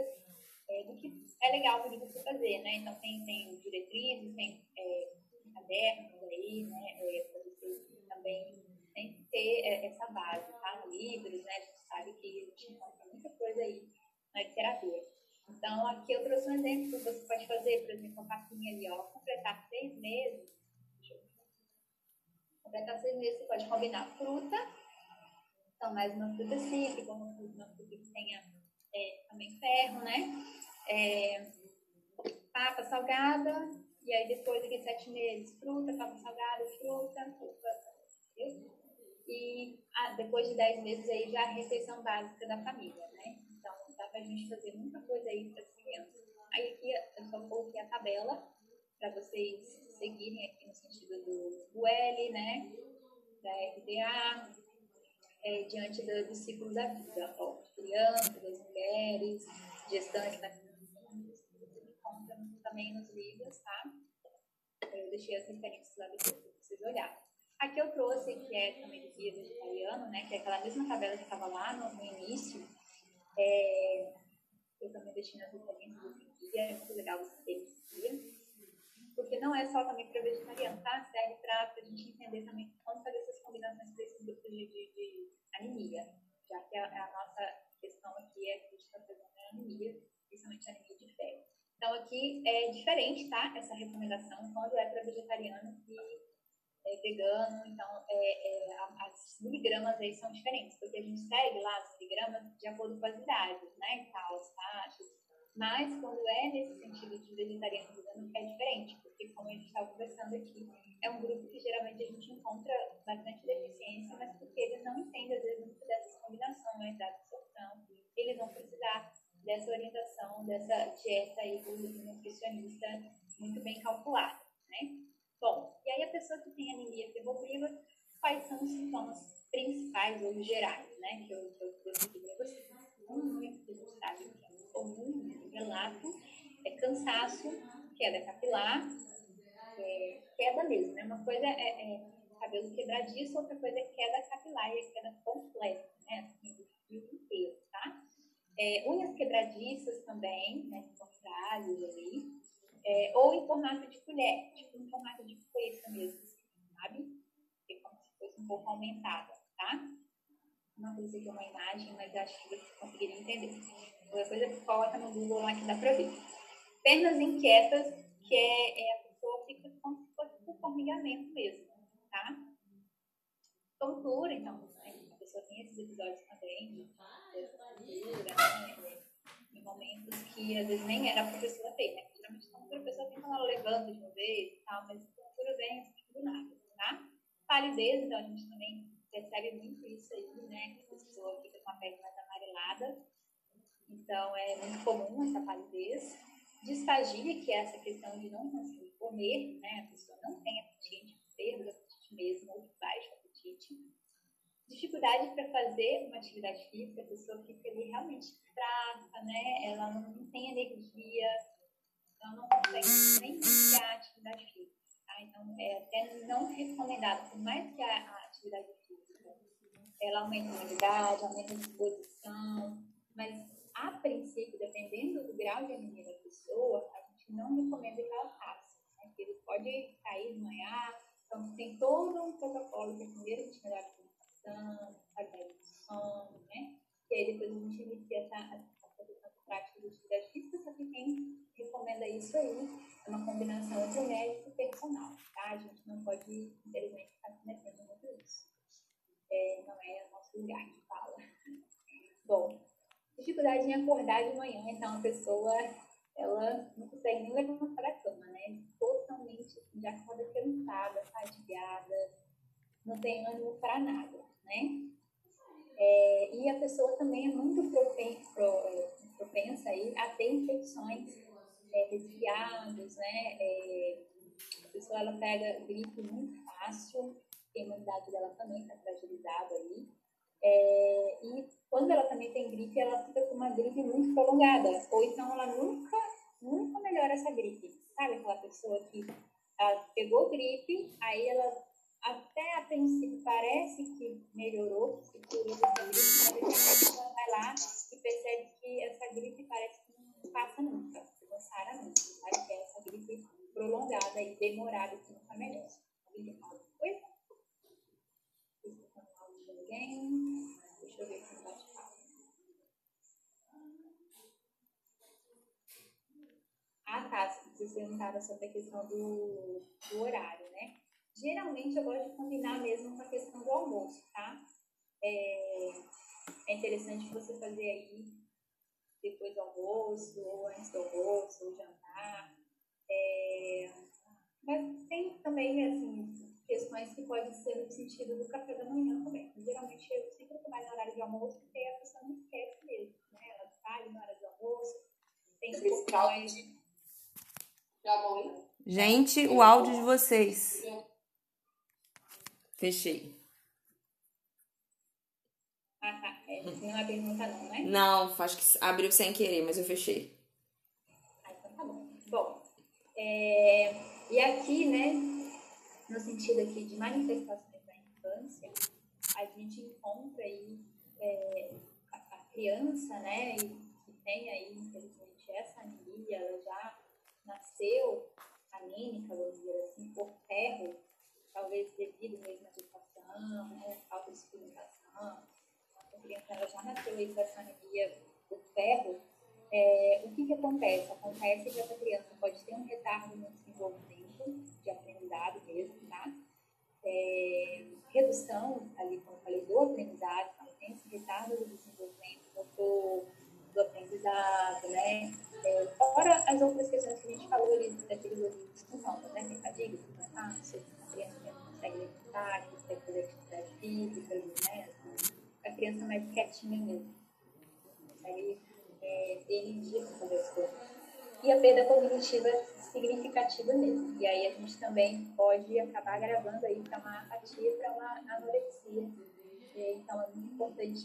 é, do que é legal para você fazer, né? Então tem, tem diretrizes, tem é, cadernos aí, né? É, para você também tem ter é, essa base, tá? Livros, né? A gente sabe que a gente encontra muita coisa aí na literatura. Então, aqui eu trouxe um exemplo que você pode fazer, por exemplo, a capinha ali, ó, completar seis meses. Completar seis meses, você pode combinar fruta, então mais uma fruta cítrica, uma fruta, uma fruta que tenha é, também ferro, né? É, papa salgada, e aí depois aqui sete meses, fruta, papa salgada, fruta, fruta, e ah, depois de dez meses aí já a refeição básica da família, né? Então dá pra gente fazer muita coisa aí para as crianças. Aí aqui eu só coloquei a tabela para vocês seguirem aqui no sentido do L, né? Da RDA, é, diante do, dos ciclos da vida, ó, crianças, das mulheres, gestantes, da encontra também nos livros, tá? Eu deixei as referências lá para vocês olharem. Aqui eu trouxe, que é também do guia vegetariano, né? Que é aquela mesma tabela que estava lá no, no início. É, eu também deixei nas referências do guia, é muito legal você ter esse guia. Porque não é só também para vegetariano, tá? Serve para a gente entender também como fazer essas combinações para esses grupos de, de, de, anemia. Já que a, a, nossa questão aqui é que a gente está fazendo anemia, principalmente anemia de ferro. Então aqui é diferente, tá? Essa recomendação quando é para vegetariano e é, vegano, então é, é, as miligramas aí são diferentes, porque a gente segue lá as miligramas de acordo com as idades, né, e tal, as taxas, mas quando é nesse sentido de vegetariano vegano é diferente, porque como a gente estava conversando aqui, é um grupo que geralmente a gente encontra bastante deficiência, mas porque eles não entendem às vezes muito dessas combinações, da absorção, eles vão precisar dessa orientação, dessa dieta aí do nutricionista muito bem calculada, né? Bom, e aí a pessoa que tem anemia ferropriva, quais são os sintomas principais ou gerais, né? Que eu, que eu trouxe aqui para vocês. Um a gente sabe é comum, relato, é cansaço, queda capilar, é, queda mesmo, né? Uma coisa é, é cabelo quebradiço, outra coisa é queda capilar e é queda completa, né? Assim, fio inteiro, tá? É, unhas quebradiças também, né? Com ali é, ou em formato de colher, tipo em formato de foice mesmo, sabe? É como se fosse um pouco aumentada, tá? Não sei se é uma imagem, mas acho que vocês conseguiram entender. Qualquer coisa, coloca no Google lá que dá pra ver. Pernas inquietas, que é, é a pessoa fica como se fosse um formigamento mesmo, tá? Tontura, então, a pessoa tem esses episódios também, tontura, né? em momentos que às vezes nem era a professora ter, né? geralmente quando a pessoa tem ela levanta de uma vez e tal, mas a temperatura vem assim, do nada, tá? Palidez, então a gente também percebe muito isso aí, né? Que a pessoa fica com a pele mais amarelada. Então é muito comum essa palidez. Disfagia, que é essa questão de não conseguir comer, né? A pessoa não tem apetite, perda do apetite mesmo, ou baixo apetite. Dificuldade para fazer uma atividade física, a pessoa fica ali realmente fraca, né? Ela não, tem energia, então não consegue nem iniciar a atividade física. Tá? Então, é até não recomendado, por mais que a, a atividade física ela aumenta a imunidade, aumenta a disposição, mas a princípio, dependendo do grau de anemia da pessoa, a gente não recomenda que ela faça, né? porque ele pode cair, desmaiar, então tem todo um protocolo que primeiro a gente melhora a alimentação, qualidade de sono, né? E aí depois a gente inicia essa, essa prática de atividade física, só que quem recomenda isso aí. É uma combinação entre médico e personal, tá? A gente não pode, infelizmente, ficar se metendo muito nisso. É, não é nosso lugar de fala. Bom, dificuldade em acordar de manhã, então a pessoa, ela não consegue nem levantar da cama, né? Totalmente, assim, já acorda cansada, fadigada, não tem ânimo para nada, né? É, e a pessoa também é muito propensa, é, propensa aí a ter infecções é, resfriados, né? É, a pessoa ela pega gripe muito fácil, a imunidade dela também está fragilizada aí. É, e quando ela também tem gripe, ela fica com uma gripe muito prolongada, ou então ela nunca, nunca melhora essa gripe. Sabe aquela pessoa que ela pegou gripe, aí ela até a princípio parece que melhorou, que curou essa gripe, mas a vai lá e percebe que essa gripe parece que não passa nunca, não sara nunca, sabe? Que é essa gripe prolongada e demorada que nunca melhora. Alguém fala alguma coisa? Alguém? Deixa eu ver se pode falar. Ah, tá. Vocês perguntaram sobre a questão do, do horário, né? Geralmente eu gosto de combinar mesmo com a questão do almoço, tá? É, é interessante você fazer aí depois do almoço, ou antes do almoço, ou jantar. É, mas tem também, assim, questões que podem ser no sentido do café da manhã também. Geralmente eu sempre trabalho no horário de almoço, porque a pessoa não esquece mesmo, né? Ela sai na hora do almoço, tem mais... Gente, o áudio de vocês. Fechei. Ah, tá. É, não é pergunta não, né? Não, acho que abriu sem querer, mas eu fechei. Ah, então tá bom. Bom, é, e aqui, né, no sentido aqui de manifestações da infância, a gente encontra aí é, a, a, criança, né, que tem aí, infelizmente, essa anemia, ela já nasceu anêmica, vamos dizer assim, por ferro, talvez devido mesmo à gestação, né, falta de suplementação, a criança ela já nasceu aí com essa anemia por ferro, é, o que, que acontece? Acontece que essa criança pode ter um retardo no desenvolvimento de aprendizado mesmo, tá? É, redução, ali como eu falei, do aprendizado, então tem esse retardo do desenvolvimento do, do aprendizado, né? É, fora as outras questões que a gente falou ali daqueles ouvidos com falta, né? Tem fadiga, cansaço, a criança que não consegue levantar, que consegue fazer atividade física, né? A criança mais quietinha mesmo, consegue é, energia para fazer as coisas. E a perda cognitiva significativa mesmo. E aí a gente também pode acabar gravando aí para uma apatia, para uma anorexia. Então é muito importante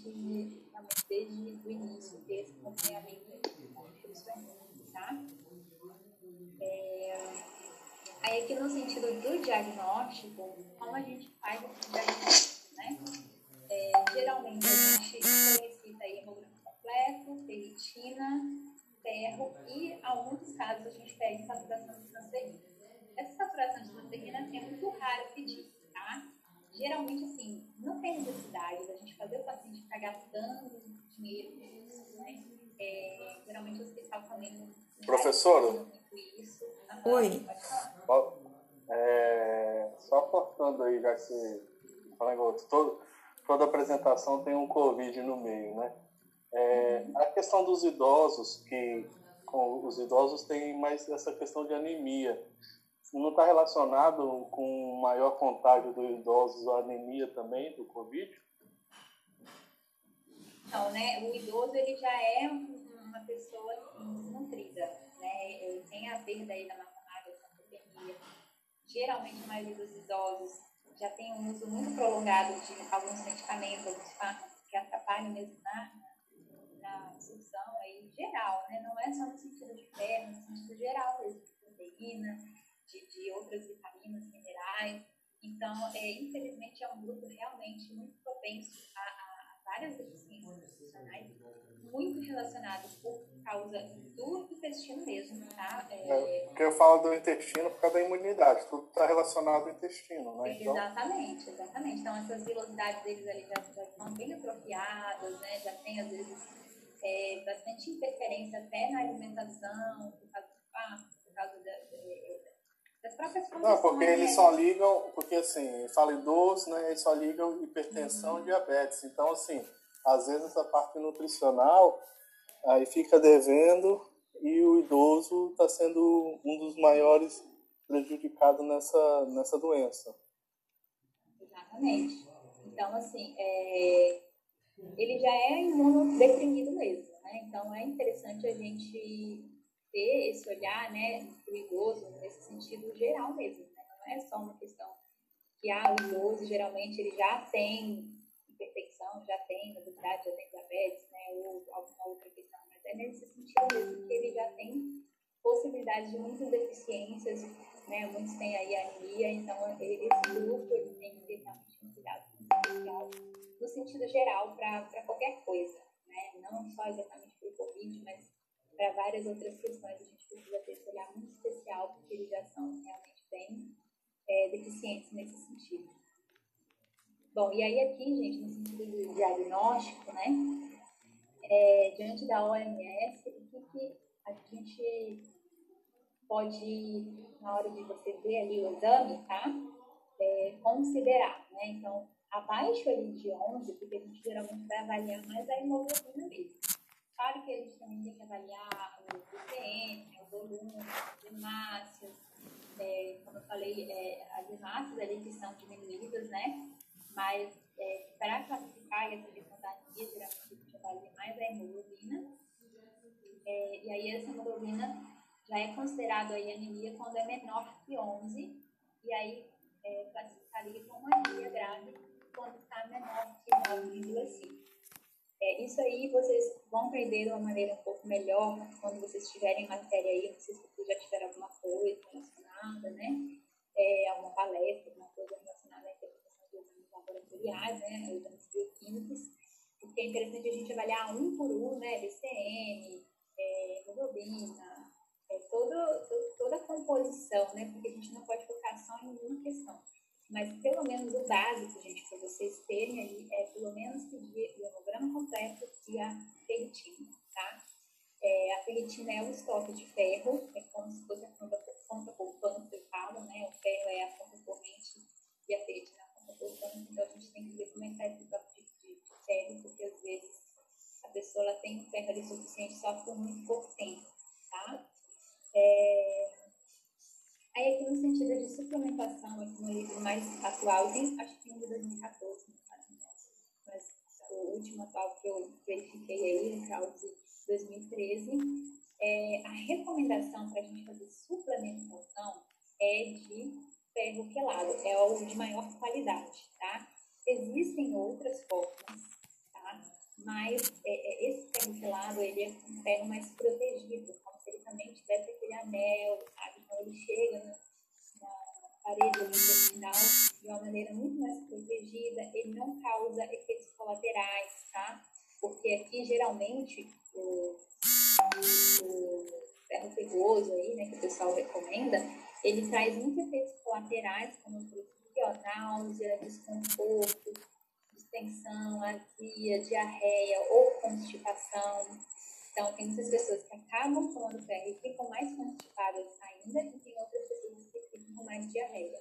realmente desde o início ter esse acompanhamento tá? É, aí aqui no sentido do diagnóstico, como a gente faz esse diagnóstico, né? É, geralmente a gente solicita hemograma completo, ferritina, ferro e, em alguns casos, a gente pede saturação de transferina. Essa saturação de transferina é muito raro pedir, tá? Geralmente, assim, não tem necessidade da gente fazer o paciente ficar gastando dinheiro com isso, né? É, geralmente o hospital também Professora? isso. Oi. É, só cortando aí, já que você falou todo, toda apresentação tem um Covid no meio, né? É, a questão dos idosos, que com, os idosos têm mais essa questão de anemia. Não está relacionado com o maior contágio dos idosos a anemia também do Covid? Não, né? O idoso ele já é uma pessoa desnutrida, né? Ele tem a perda aí da massa da hipotermia. Geralmente a maioria dos idosos já tem um uso muito prolongado de alguns medicamentos, alguns fármacos que atrapalham mesmo na, absorção aí geral, né? Não é só no sentido de ferro, no sentido geral mesmo, de proteína, de, de outras vitaminas, minerais. Então, é, infelizmente, é um grupo realmente muito propenso a, a várias deficiências nutricionais, muito relacionadas por causa do intestino mesmo, tá? É, porque eu falo do intestino por causa da imunidade, tudo está relacionado ao intestino, né? Então... Exatamente, exatamente. Então, essas velocidades deles ali já, já estão bem atrofiadas, né? Já tem, às vezes, é, bastante interferência até na alimentação, por causa do fácil, por causa da, das próprias condições. Não, porque eles só ligam, porque assim, fala idoso, né? Eles só ligam hipertensão uhum. e diabetes. Então, assim, às vezes essa parte nutricional aí fica devendo e o idoso está sendo um dos maiores prejudicados nessa, nessa doença. Exatamente. Então, assim, é, ele já é imunodeprimido mesmo, né? Então, é interessante a gente ter esse olhar, né, do nesse sentido geral mesmo, né? Não é só uma questão que, ah, o idoso, geralmente, ele já tem hipertensão, já tem obesidade, já tem diabetes, né, ou alguma outra questão, mas é nesse sentido mesmo que ele já tem possibilidade de muitas deficiências, né? Muitos têm aí anemia, então esse grupo ele tem que ter realmente um cuidado especial no sentido geral para qualquer coisa, né? Não só exatamente para o Covid, mas para várias outras questões a gente precisa ter esse olhar muito especial porque eles já são realmente bem é, deficientes nesse sentido. Bom, e aí aqui, gente, no sentido do diagnóstico, né? É, diante da OMS, o que, que a gente pode, na hora de você ver ali o exame, tá? É, considerar, né? Então, abaixo ali de 11, porque a gente geralmente vai avaliar mais a hemoglobina mesmo. Claro que a gente também tem que avaliar o PCM, o volume, as hemácias, é, como eu falei, é, as hemácias ali que são diminuídas, né? Mas é, para classificar essa anemia, geralmente a gente avalia mais a hemoglobina. É, e aí essa hemoglobina já é considerado aí anemia quando é menor que 11, e aí é, classificaria como anemia grave quando está menor que 9,5. É, isso aí vocês vão aprender de uma maneira um pouco melhor quando vocês tiverem matéria aí, não sei se vocês já tiveram alguma coisa relacionada, né? É, alguma palestra, alguma coisa relacionada à interpretação de exames laboratoriais, né? Exames bioquímicos, porque é interessante a gente avaliar um por um, né? BCM, é, hemoglobina, é, todo, todo, toda a composição, né? Porque a gente não pode focar só em uma questão. Mas pelo menos o básico, gente, para vocês terem aí, é pelo menos pedir o hemograma completo e a ferritina, tá? É, a ferritina é o estoque de ferro, é como se fosse a conta poupança, eu falo, né? O ferro é a conta corrente e a ferritina é a conta poupança, então a gente tem que ver como é que está esse estoque de, de, de ferro, porque às vezes a pessoa ela tem ferro ali suficiente só por muito pouco tempo, tá? É... Aí aqui no sentido de suplementação, aqui no livro mais atual, acho que um de 2014, mas o último atual que eu verifiquei aí, que é o de 2013, é, a recomendação para a gente fazer suplementação é de ferro quelado, é o de maior qualidade, tá? Existem outras formas, tá? Mas é, é, esse ferro quelado, ele é um ferro mais protegido, também tivesse aquele anel, intestinal de uma maneira muito mais protegida, ele não causa efeitos colaterais, tá? Porque aqui geralmente o, o ferro pegoso aí, né, que o pessoal recomenda, ele traz muitos efeitos colaterais, como náusea, desconforto, distensão, azia, diarreia ou constipação. Então, tem muitas pessoas que acabam tomando ferro e ficam mais constipadas ainda, e tem outras pessoas que ficam com mais diarreia.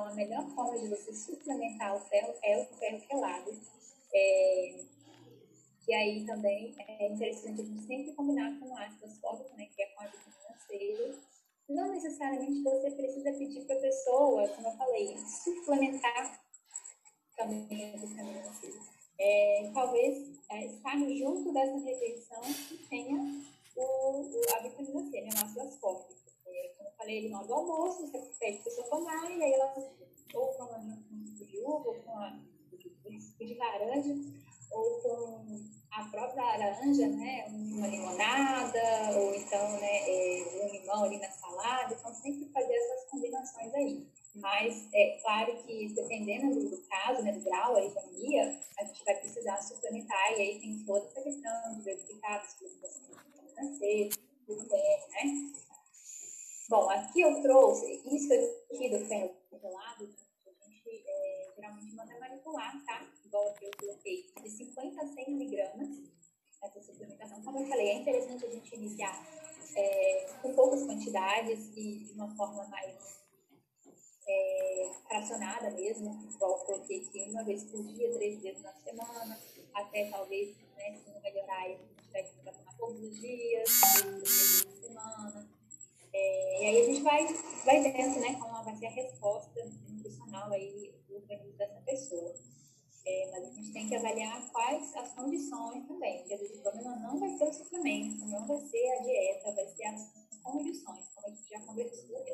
Então, a melhor forma de você suplementar o ferro é o ferro quelado. É, que aí também é interessante a gente sempre combinar com o ácido ascórbico, né, que é com a vitamina C. Não necessariamente você precisa pedir para a pessoa, como eu falei, aí tem toda essa questão de suplementação de vitamina C, tudo bem, né? Bom, aqui eu trouxe isso aqui do ferro gelado, a gente é, geralmente manda manipular, tá? Igual aqui eu coloquei de 50 a 100 miligramas essa suplementação. Como eu falei, é interessante a gente iniciar é, com poucas quantidades e de uma forma mais é, fracionada mesmo, igual eu coloquei aqui, uma vez por dia, três vezes na semana, até talvez, né, se não melhorar, a gente tiver que tomar todos os dias, três vezes na semana. É, e aí a gente vai, vai vendo, né, como vai ser a resposta nutricional aí do organismo dessa pessoa. É, mas a gente tem que avaliar quais as condições também, porque às vezes o problema não vai ser o suplemento, não vai ser a dieta, vai ser as condições, como a gente já conversou,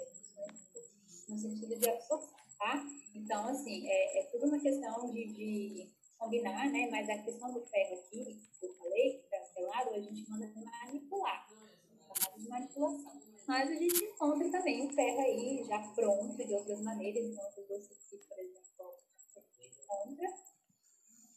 no sentido de absorção, tá? Então, assim, é, é tudo uma questão de, de, combinar, né? Mas a questão do ferro aqui, que eu falei, que está selado, a gente manda manipular, chamado de manipulação. Mas a gente encontra também o ferro aí já pronto de outras maneiras, então outros doces aqui, por exemplo, encontra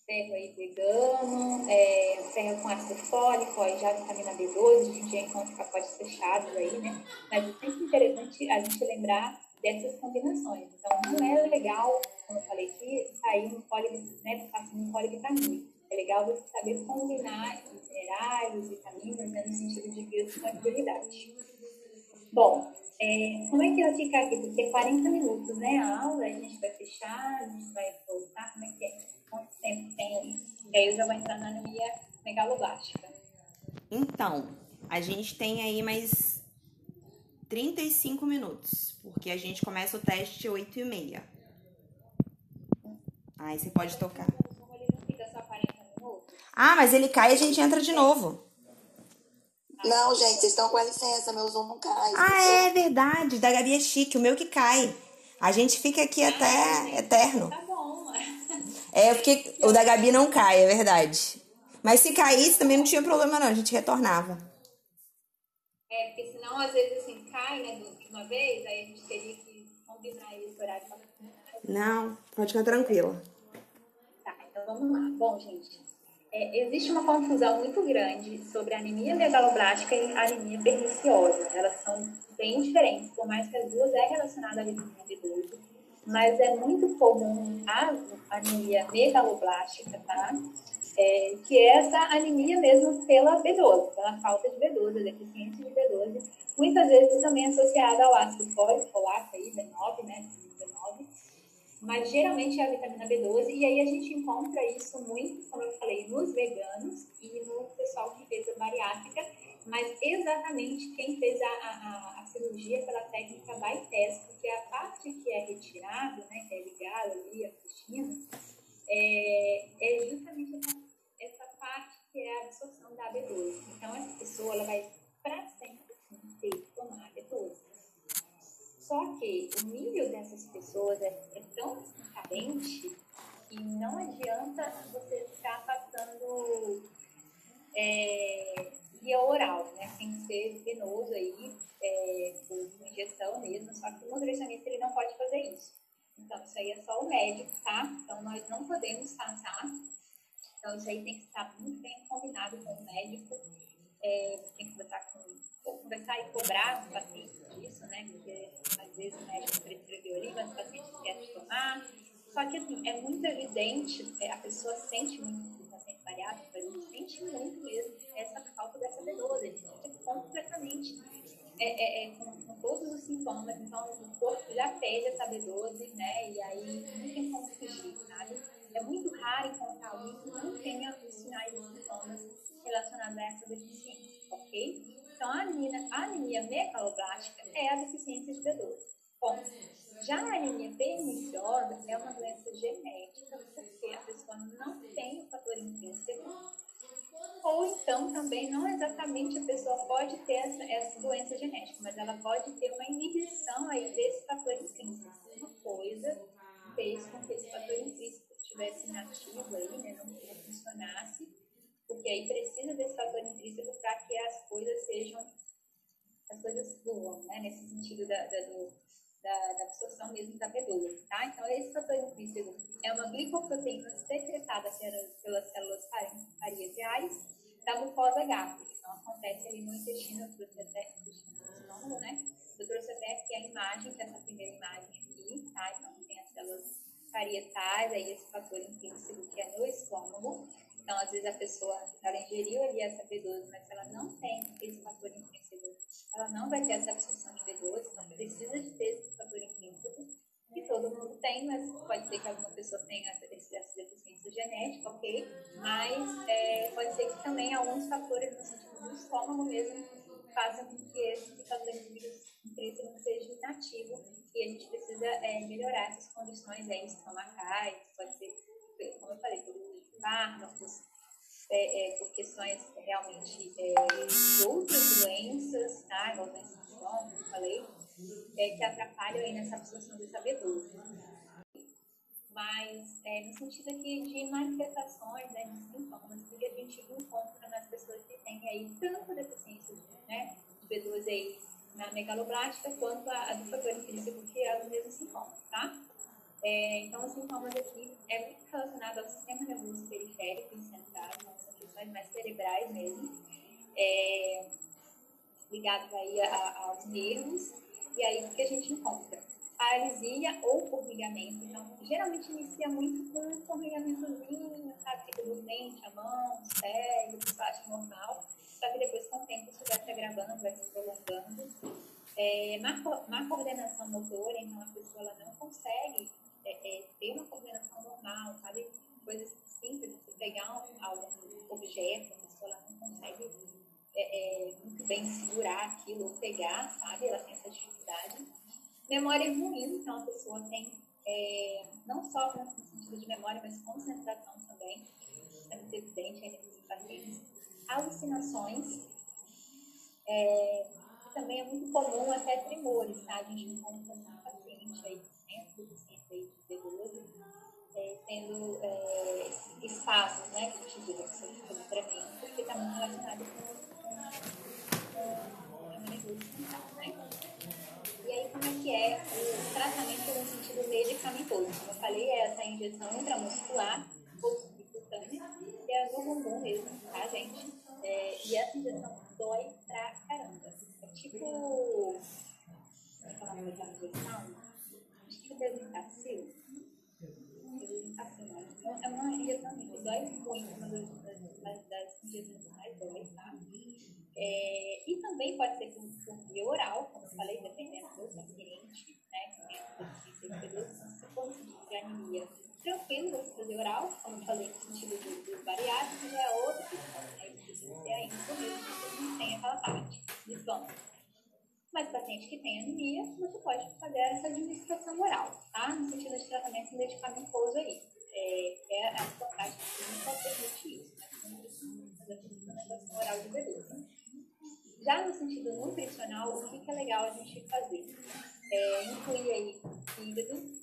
ferro aí vegano, é, ferro com ácido fólico, aí já vitamina B12, a gente já encontra pacotes fechados aí, né? Mas é sempre interessante a gente lembrar dessas combinações. Então, não é legal, como eu falei aqui, sair um polivitamínico, um polivitamínico. É legal você saber combinar minerais, vitaminas, né, no sentido de biodisponibilidade. Bom, é, como é que vai ficar aqui? Porque é 40 minutos, né, a aula, a gente vai fechar, a gente vai voltar, como é que é? Quanto tempo tem? E aí eu já vou entrar na anemia megaloblástica. Então, a gente tem aí mais 35 minutos, porque a gente começa o teste 8 e meia. Aí você pode tocar. Como ele não fica só 40 minutos, Ah, mas ele cai e a gente entra de novo. Não, gente, vocês estão com a licença, meu Zoom não cai. Ah, é verdade. Da Gabi é chique, o meu que cai. A gente fica aqui até eterno. tá bom. É, porque o da Gabi não cai, é verdade. Mas se caísse também não tinha problema não, a gente retornava. É, porque senão, às vezes, assim, cai, né, de uma vez, aí a gente teria que combinar esse horário pra Não, pode ficar tranquila. Tá, então vamos lá. Bom, gente, é, existe uma confusão muito grande sobre anemia megaloblástica e anemia perniciosa. Elas são bem diferentes, por mais que as duas é relacionada à vitamina B12, mas é muito comum a anemia megaloblástica, tá? É, que é essa anemia mesmo pela B12, pela falta de B12, a deficiência de B12, muitas vezes também associada ao ácido fólico, folato aí, B9, né, B9, mas geralmente é a vitamina B12, e aí a gente encontra isso muito, como eu falei, nos veganos e no pessoal que fez a bariátrica, mas exatamente quem fez a, a, a cirurgia pela técnica bypass, porque a parte que é retirada, né, que é ligada ali, a intestino, é, é justamente essa, essa parte que é a absorção da B12. Então, essa pessoa ela vai para sempre assim, ter que tomar B12. Só que o nível dessas pessoas é, é tão carente que não adianta você ficar passando é, via oral, né? Tem que ser venoso aí, é, por injeção mesmo, só que o nutricionista ele não pode fazer isso. Então, isso aí é só o médico, tá? Então, nós não podemos passar. Então, isso aí tem que estar muito bem combinado com o médico. É, tem que conversar, com, conversar e cobrar o paciente disso, né? Porque às vezes o médico prescreveu ali, mas o paciente esquece de tomar. Só que, assim, é muito evidente, é, a pessoa sente muito, o paciente bariátrico, a gente sente muito mesmo essa falta dessa B12. Ele fica completamente é, é, é, com, com, todos os sintomas, então o corpo já pede essa B12, né? E aí não tem como fugir, sabe? É muito raro encontrar alguém que não tenha os sinais e sintomas relacionados a essa deficiência, ok? Então a anemia, a anemia megaloblástica é a deficiência de B12. Bom, já a anemia perniciosa é uma doença genética, porque a pessoa não tem o fator intrínseco ou então também não exatamente a pessoa pode ter essa, essa doença genética, mas ela pode ter uma inibição aí desse fator intrínseco. Uma coisa fez com que esse fator intrínseco estivesse inativo aí, né, não, não funcionasse, porque aí precisa desse fator intrínseco para que as coisas sejam, as coisas fluam, né, nesse sentido da, da, do, da, da absorção mesmo da B12, tá? Então, esse fator intrínseco é uma glicoproteína secretada pelas, células parietais da mucosa gástrica. Então, acontece ali no intestino, no estômago, né? Eu trouxe até aqui a imagem, que é essa primeira imagem aqui, tá? Então, tem as células parietais, aí esse fator intrínseco que é no estômago. Então, às vezes a pessoa, ela ingeriu ali essa B12, mas ela não tem esse fator intrínseco, ela não vai ter essa absorção de B12, então precisa de ter esse fator intrínseco, que todo mundo tem, mas pode ser que alguma pessoa tenha essa, deficiência genética, ok? Mas é, pode ser que também alguns fatores no sentido do estômago mesmo façam com que esse fator intrínseco seja inativo. E a gente precisa é, melhorar essas condições aí estomacais, pode ser, como eu falei, de fármacos, é, é, por questões realmente é, de outras doenças, tá? Igual doença do estômago, como eu falei, é, que atrapalham aí nessa absorção dessa B12. Mas é, no sentido aqui de manifestações, né, de sintomas que a gente encontra nas pessoas que têm aí tanto deficiência né, de B12 aí na megaloblástica quanto a, a do fator intrínseco, que é os mesmos sintomas, tá? É, então, os sintomas aqui é muito relacionado ao sistema nervoso periférico e central, então são questões mais cerebrais mesmo, é, ligados aí a, a, aos nervos, e aí o que a gente encontra? Paralisia ou formigamento, então geralmente inicia muito com um formigamentozinho, sabe, fica dormente, a mão, o cérebro, o pessoal acha normal, só que depois com o tempo isso vai se agravando, vai se prolongando. É, má, má coordenação motora, então a pessoa ela não consegue é, é, ter uma coordenação normal, sabe? Coisas simples, você pegar um, algum objeto, a pessoa não consegue é, é, muito bem segurar aquilo ou pegar, sabe? Ela tem essa dificuldade. Memória ruim, então a pessoa tem é, não só no sentido de memória, mas concentração também, é muito evidente aí nesses pacientes. Alucinações, é, também é muito comum até tremores, tá? A gente encontra um paciente aí, 100% aí de B12, é, tendo é, espaços, né, que a gente diz, que são tremendo, porque está muito relacionado com, com a nervoso central, né? E aí, como é que é o tratamento no sentido medicamentoso? Como eu falei, é essa injeção intramuscular ou subcutânea, que é no bumbum mesmo, tá, gente? É, e essa injeção dói pra caramba. É tipo. É uma injeção que dói muito, uma das, injeções que mais dói, tá? É, e também pode ser por, por via oral, como eu falei, dependendo do paciente, né? Que se for de anemia tranquilo você fazer oral, como eu falei, no sentido dos, dos bariátricos, é outra questão, né? Precisa ser ainda mesmo, você não tem aquela parte de. Mas paciente que tem anemia, você pode fazer essa administração oral, tá? No sentido de tratamento medicamentoso aí. É, é a sua prática clínica permite isso, né? Fazer administração oral de bebê. Já no sentido nutricional, o que, é legal a gente fazer? É, incluir aí fígado,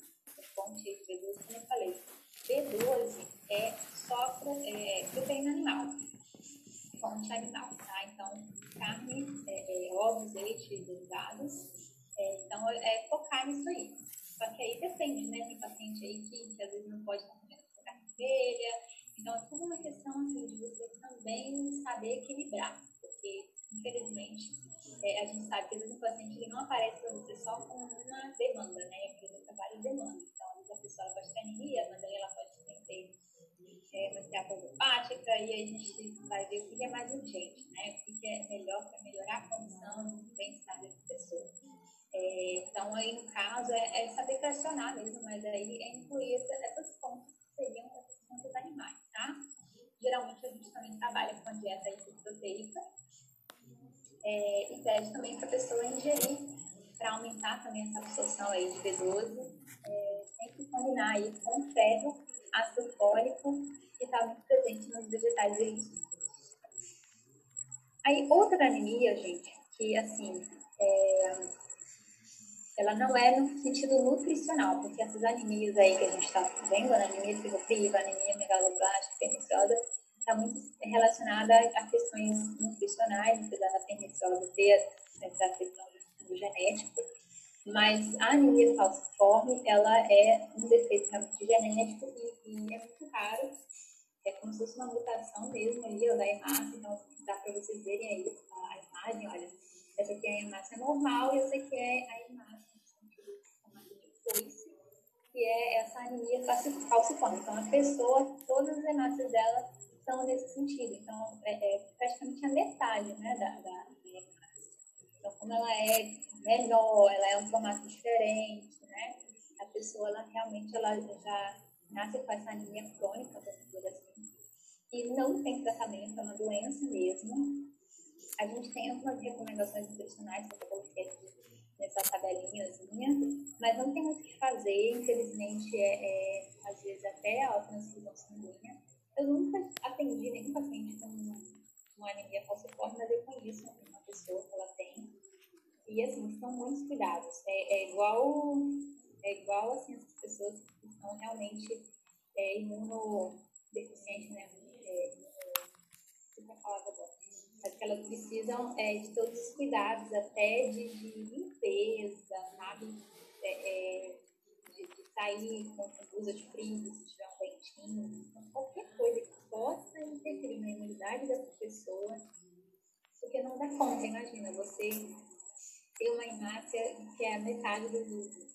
fonte de B12, como eu falei. B12 é só é, proteína animal, fonte animal, tá? Então, carne, é, é, ovos, leite, derivados. É, então, é focar nisso aí. Só que aí depende, né? Tem paciente aí que, que às vezes não pode estar vermelha. Então, é tudo uma questão assim, de você também saber equilibrar. Porque, infelizmente, é, a gente sabe que às vezes o paciente ele não aparece para você só com uma demanda, né? Ele trabalha em demanda. Então, às vezes a pessoa pode ter anemia, mas aí ela pode ter é, uma esteatose hepática, e aí a gente vai ver o que é mais urgente, né? O que é melhor para melhorar a condição do bem-estar dessa pessoa. É, então, aí no caso, é, é, saber questionar mesmo, mas aí é incluir essa, essas que seriam fontes animais, tá? Geralmente a gente também trabalha com a dieta proteica é, e pede também para a pessoa ingerir para aumentar também essa absorção aí de B12, é, sempre combinar aí com ferro, ácido fólico e está muito presente nos vegetais verdes. Aí outra anemia, gente, que assim, é, ela não é no sentido nutricional, porque essas anemias aí que a gente está vendo, anemia ferropriva, anemia megaloblástica, perniciosa, está muito relacionada a questões nutricionais, apesar da perniciosa ter essa questão do genético, mas a anemia falciforme, ela é um defeito realmente genético e, e, é muito raro, é como se fosse uma mutação mesmo ali, ó, da hemácia, então dá para vocês verem aí a, imagem, olha, essa aqui é a hemácia normal e essa aqui é a hemácia no sentido de foice, que é essa anemia falciforme. Então, a pessoa, todas as hemácias dela são nesse sentido. Então, é, é praticamente a metade né, da, da, da Então, como ela é menor, ela é um formato diferente, né? A pessoa, ela realmente ela já nasce com essa anemia crônica, vamos dizer assim, e não tem tratamento, é uma doença mesmo. A gente tem algumas recomendações nutricionais que eu coloquei aqui nessa tabelinhazinha, mas não tem muito o que fazer, infelizmente, é, é às vezes até a transfusão sanguínea eu nunca atendi nenhum paciente com uma anemia falciforme, mas eu conheço uma pessoa que ela tem. E, assim, são muitos cuidados. É, é igual, é igual, assim, essas pessoas que são realmente é, imunodeficientes, né? É, imuno, a agora. Que elas precisam é, de todos os cuidados, até de, de limpeza, sabe? É, é, de, de, sair com blusa de frio, se tiver um dentinho, qualquer coisa que possa interferir na imunidade dessa pessoa, porque não dá conta, imagina, você uma hemácia que é a metade do,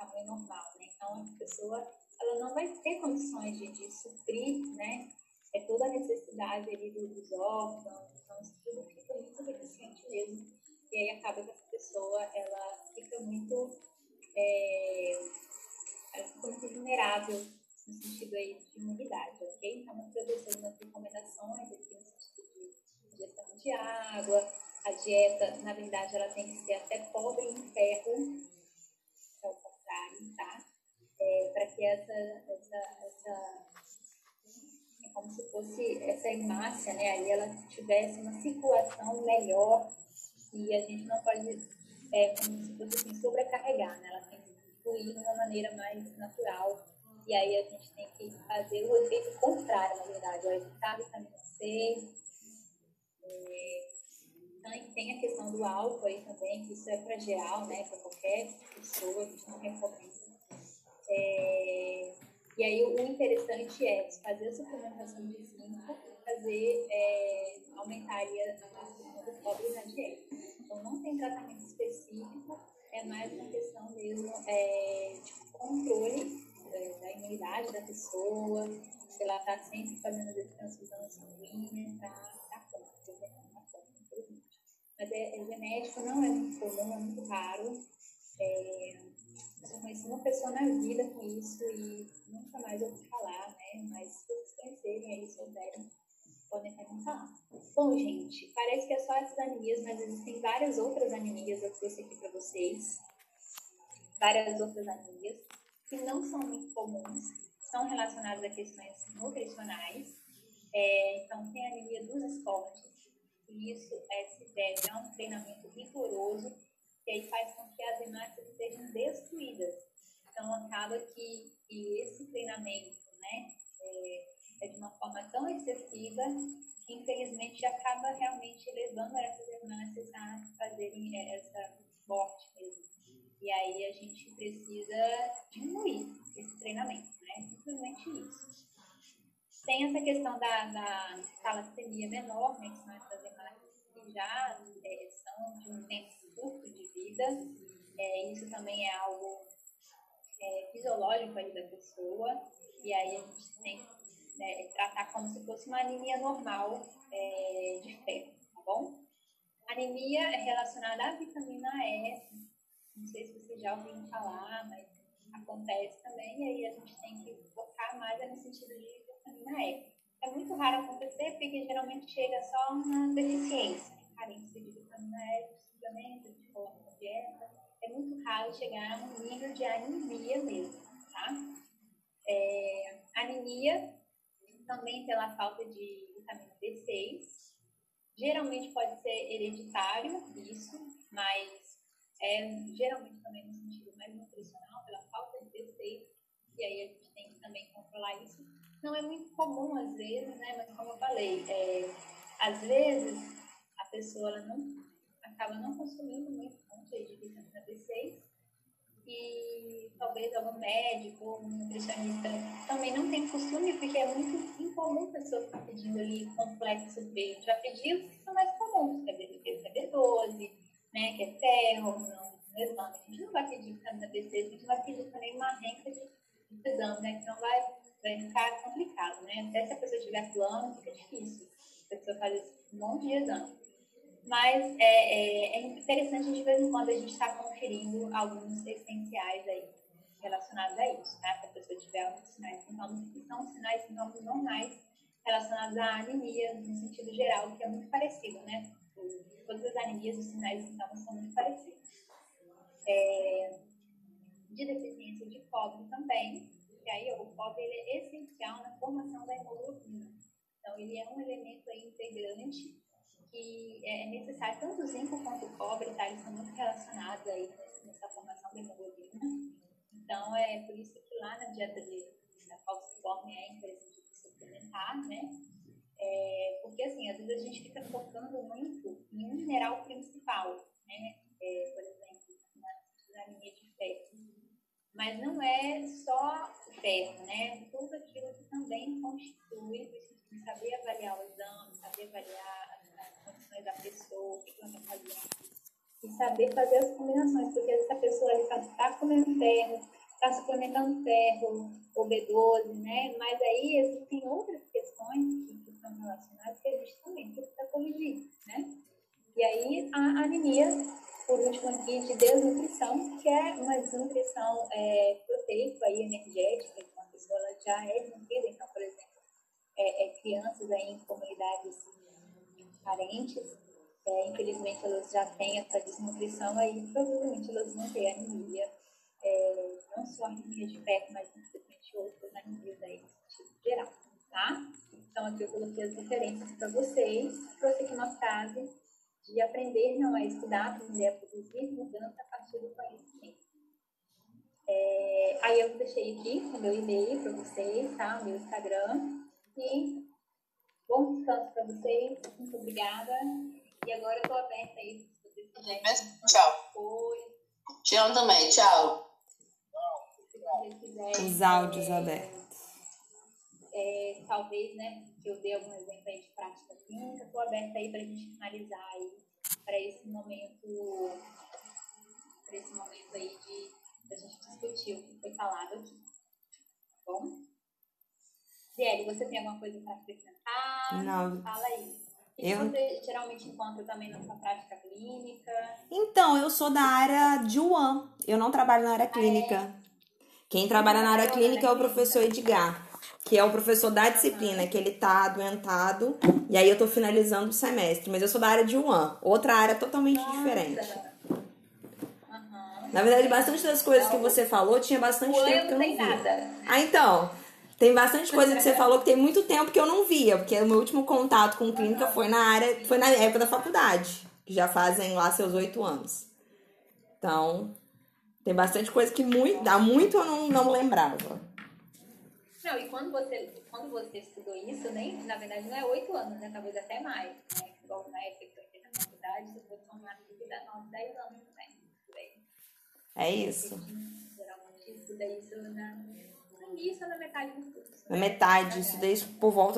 tamanho normal, né? Então, a pessoa ela não vai ter condições de, de suprir, né? É toda a necessidade ali dos órgãos, então isso tudo fica muito deficiente mesmo. E aí acaba que essa pessoa, ela fica muito, é, ela fica muito vulnerável no sentido aí de imunidade, ok? Então, nós trouxemos umas recomendações aqui no sentido de ingestão de água, dieta, na verdade, ela tem que ser até pobre em ferro, é o contrário, tá? É, para que essa, essa, essa é como se fosse essa hemácia, né? Aí ela tivesse uma circulação melhor e a gente não pode, é, como se fosse assim, sobrecarregar, né? Ela tem que fluir de uma maneira mais natural e aí a gente tem que fazer o efeito contrário, na verdade, ó, evitar a vitamina é, tem a questão do álcool aí também, que isso é para geral, né, para qualquer pessoa, a gente não recomenda. É, e aí o interessante é fazer a suplementação de zinco fazer, é, aumentar a questão do cobre na dieta. Então não tem tratamento específico, é mais uma questão mesmo é, de controle é, da imunidade da pessoa, se ela está sempre fazendo transfusão sanguínea para dar conta, né? Mas é, é, genético, não é muito comum, é muito raro. É, eu conheci uma pessoa na vida com isso e nunca mais ouvi falar, né? Mas se vocês conhecerem aí, souberem, podem até me falar. Bom, gente, parece que é só essas anemias, mas existem várias outras anemias, eu trouxe aqui para vocês. Várias outras anemias que não são muito comuns, são relacionadas a questões nutricionais. É, então, tem a anemia dos esportes, e isso é, se deve a um treinamento rigoroso, que aí faz com que as hemácias sejam destruídas. Então, acaba que, que esse treinamento né, é, é, de uma forma tão excessiva que, infelizmente, acaba realmente levando essas hemácias a fazerem é, essa morte mesmo. E aí a gente precisa diminuir esse treinamento, né? Simplesmente isso. Tem essa questão da, da talassemia menor, né, que são essas já é, são de um tempo curto de vida. É, isso também é algo é, fisiológico aí da pessoa. E aí a gente tem que né, tratar como se fosse uma anemia normal é, de ferro, tá bom? Anemia é relacionada à vitamina E. Não sei se vocês já ouviram falar, mas acontece também. E aí a gente tem que focar mais no sentido de vitamina E. É muito raro acontecer porque geralmente chega só uma deficiência, carência de vitamina E, de suplemento, de coloca na dieta. É muito raro chegar a um nível de anemia mesmo, tá? É, anemia também pela falta de vitamina B6. Geralmente pode ser hereditário, isso, mas é geralmente também no sentido mais nutricional, pela falta de B6. E aí a gente tem que também controlar isso não é muito comum às vezes, né? Mas como eu falei, é, às vezes pessoa não acaba não consumindo muito fonte de vitamina B6 e talvez algum médico ou um nutricionista também não tem costume, porque é muito incomum a pessoa ficar pedindo ali complexo B. Já pediu que são mais comuns, que é B12, né, que é ferro, não, exame. A gente não vai pedir vitamina B6, a gente vai pedir também uma renca de exame, né, que não vai vai ficar complicado, né? Até se a pessoa tiver plano, fica difícil. A pessoa faz um monte de exame. Mas é, é, é interessante de vez em quando a gente estar tá conferindo alguns essenciais aí relacionados a isso, tá? Se a pessoa tiver alguns sinais sintomas que são sinais sintomas normais relacionados à anemia no sentido geral, que é muito parecido, né? Todas as anemias, os sinais e sintomas são muito parecidos. É, de deficiência de cobre também, que aí o cobre ele é essencial na formação da hemoglobina. Então, ele é um elemento integrante que é necessário, tanto o zinco quanto o cobre, tá? Eles são muito relacionados aí nessa formação da hemoglobina. Então, é por isso que lá na dieta de, da come é interessante suplementar, né? É, porque, assim, às vezes a gente fica focando muito em um mineral principal, né? É, por exemplo, na anemia de ferro. Mas não é só o ferro, né? Tudo aquilo que também constitui, precisa saber avaliar o exame, saber avaliar condições da pessoa, o que ela está fazendo. E saber fazer as combinações, porque essa pessoa está tá comendo ferro, está suplementando ferro, ou B12, né? Mas aí existem outras questões que estão relacionadas que a gente também precisa corrigir, né? E aí a anemia, por último aqui, de desnutrição, que é uma desnutrição é, proteica e energética, que uma pessoa já é desnutrida, então, por exemplo, é, é, crianças aí em comunidades carentes, é, infelizmente elas já têm essa desnutrição aí, provavelmente elas vão ter anemia, é, não só anemia de ferro, mas principalmente outras anemias aí, tipo geral, tá? Então aqui eu coloquei as referências para vocês, trouxe aqui uma frase de aprender não é estudar, aprender a produzir mudança a partir do conhecimento. É, aí eu deixei aqui o meu e-mail para vocês, tá? O meu Instagram. E bom descanso para vocês. Muito obrigada. E agora eu estou aberta aí se vocês quiserem. Tchau. Oi. Te amo também. Tchau. Se vocês quiserem. Os áudios é, abertos. É, talvez, né, que eu dei algum exemplo aí de prática clínica, estou aberta aí para a gente finalizar aí para esse momento, para esse momento aí de a gente discutir o que foi falado aqui. Tá bom? Zieli, você tem alguma coisa para acrescentar? Não. Fala aí. O que Eu- você geralmente encontra também na sua prática clínica? Então, eu sou da área de UAM. Eu não trabalho na área clínica. Quem trabalha na área clínica é o professor Edgar, que é o professor da disciplina, que ele tá adoentado. E aí eu tô finalizando o semestre. Mas eu sou da área de UAM, outra área totalmente diferente. Aham. Na verdade, bastante das coisas que você falou tinha bastante tempo eu que eu não via. nada. Ah, então. Tem bastante coisa que você falou que tem muito tempo que eu não via, porque o meu último contato com clínica foi na área, foi na época da faculdade, que já fazem lá seus oito anos. Então, tem bastante coisa que muito, há muito eu não, não lembrava. Não, e quando você, quando você estudou isso, nem, na verdade não é oito anos, né? Talvez até mais, né? Igual na época que eu na faculdade, você foi aqui dá nove, dez anos aí. É isso. Geralmente estuda isso na, início ou na metade do curso. Na metade, isso desde por volta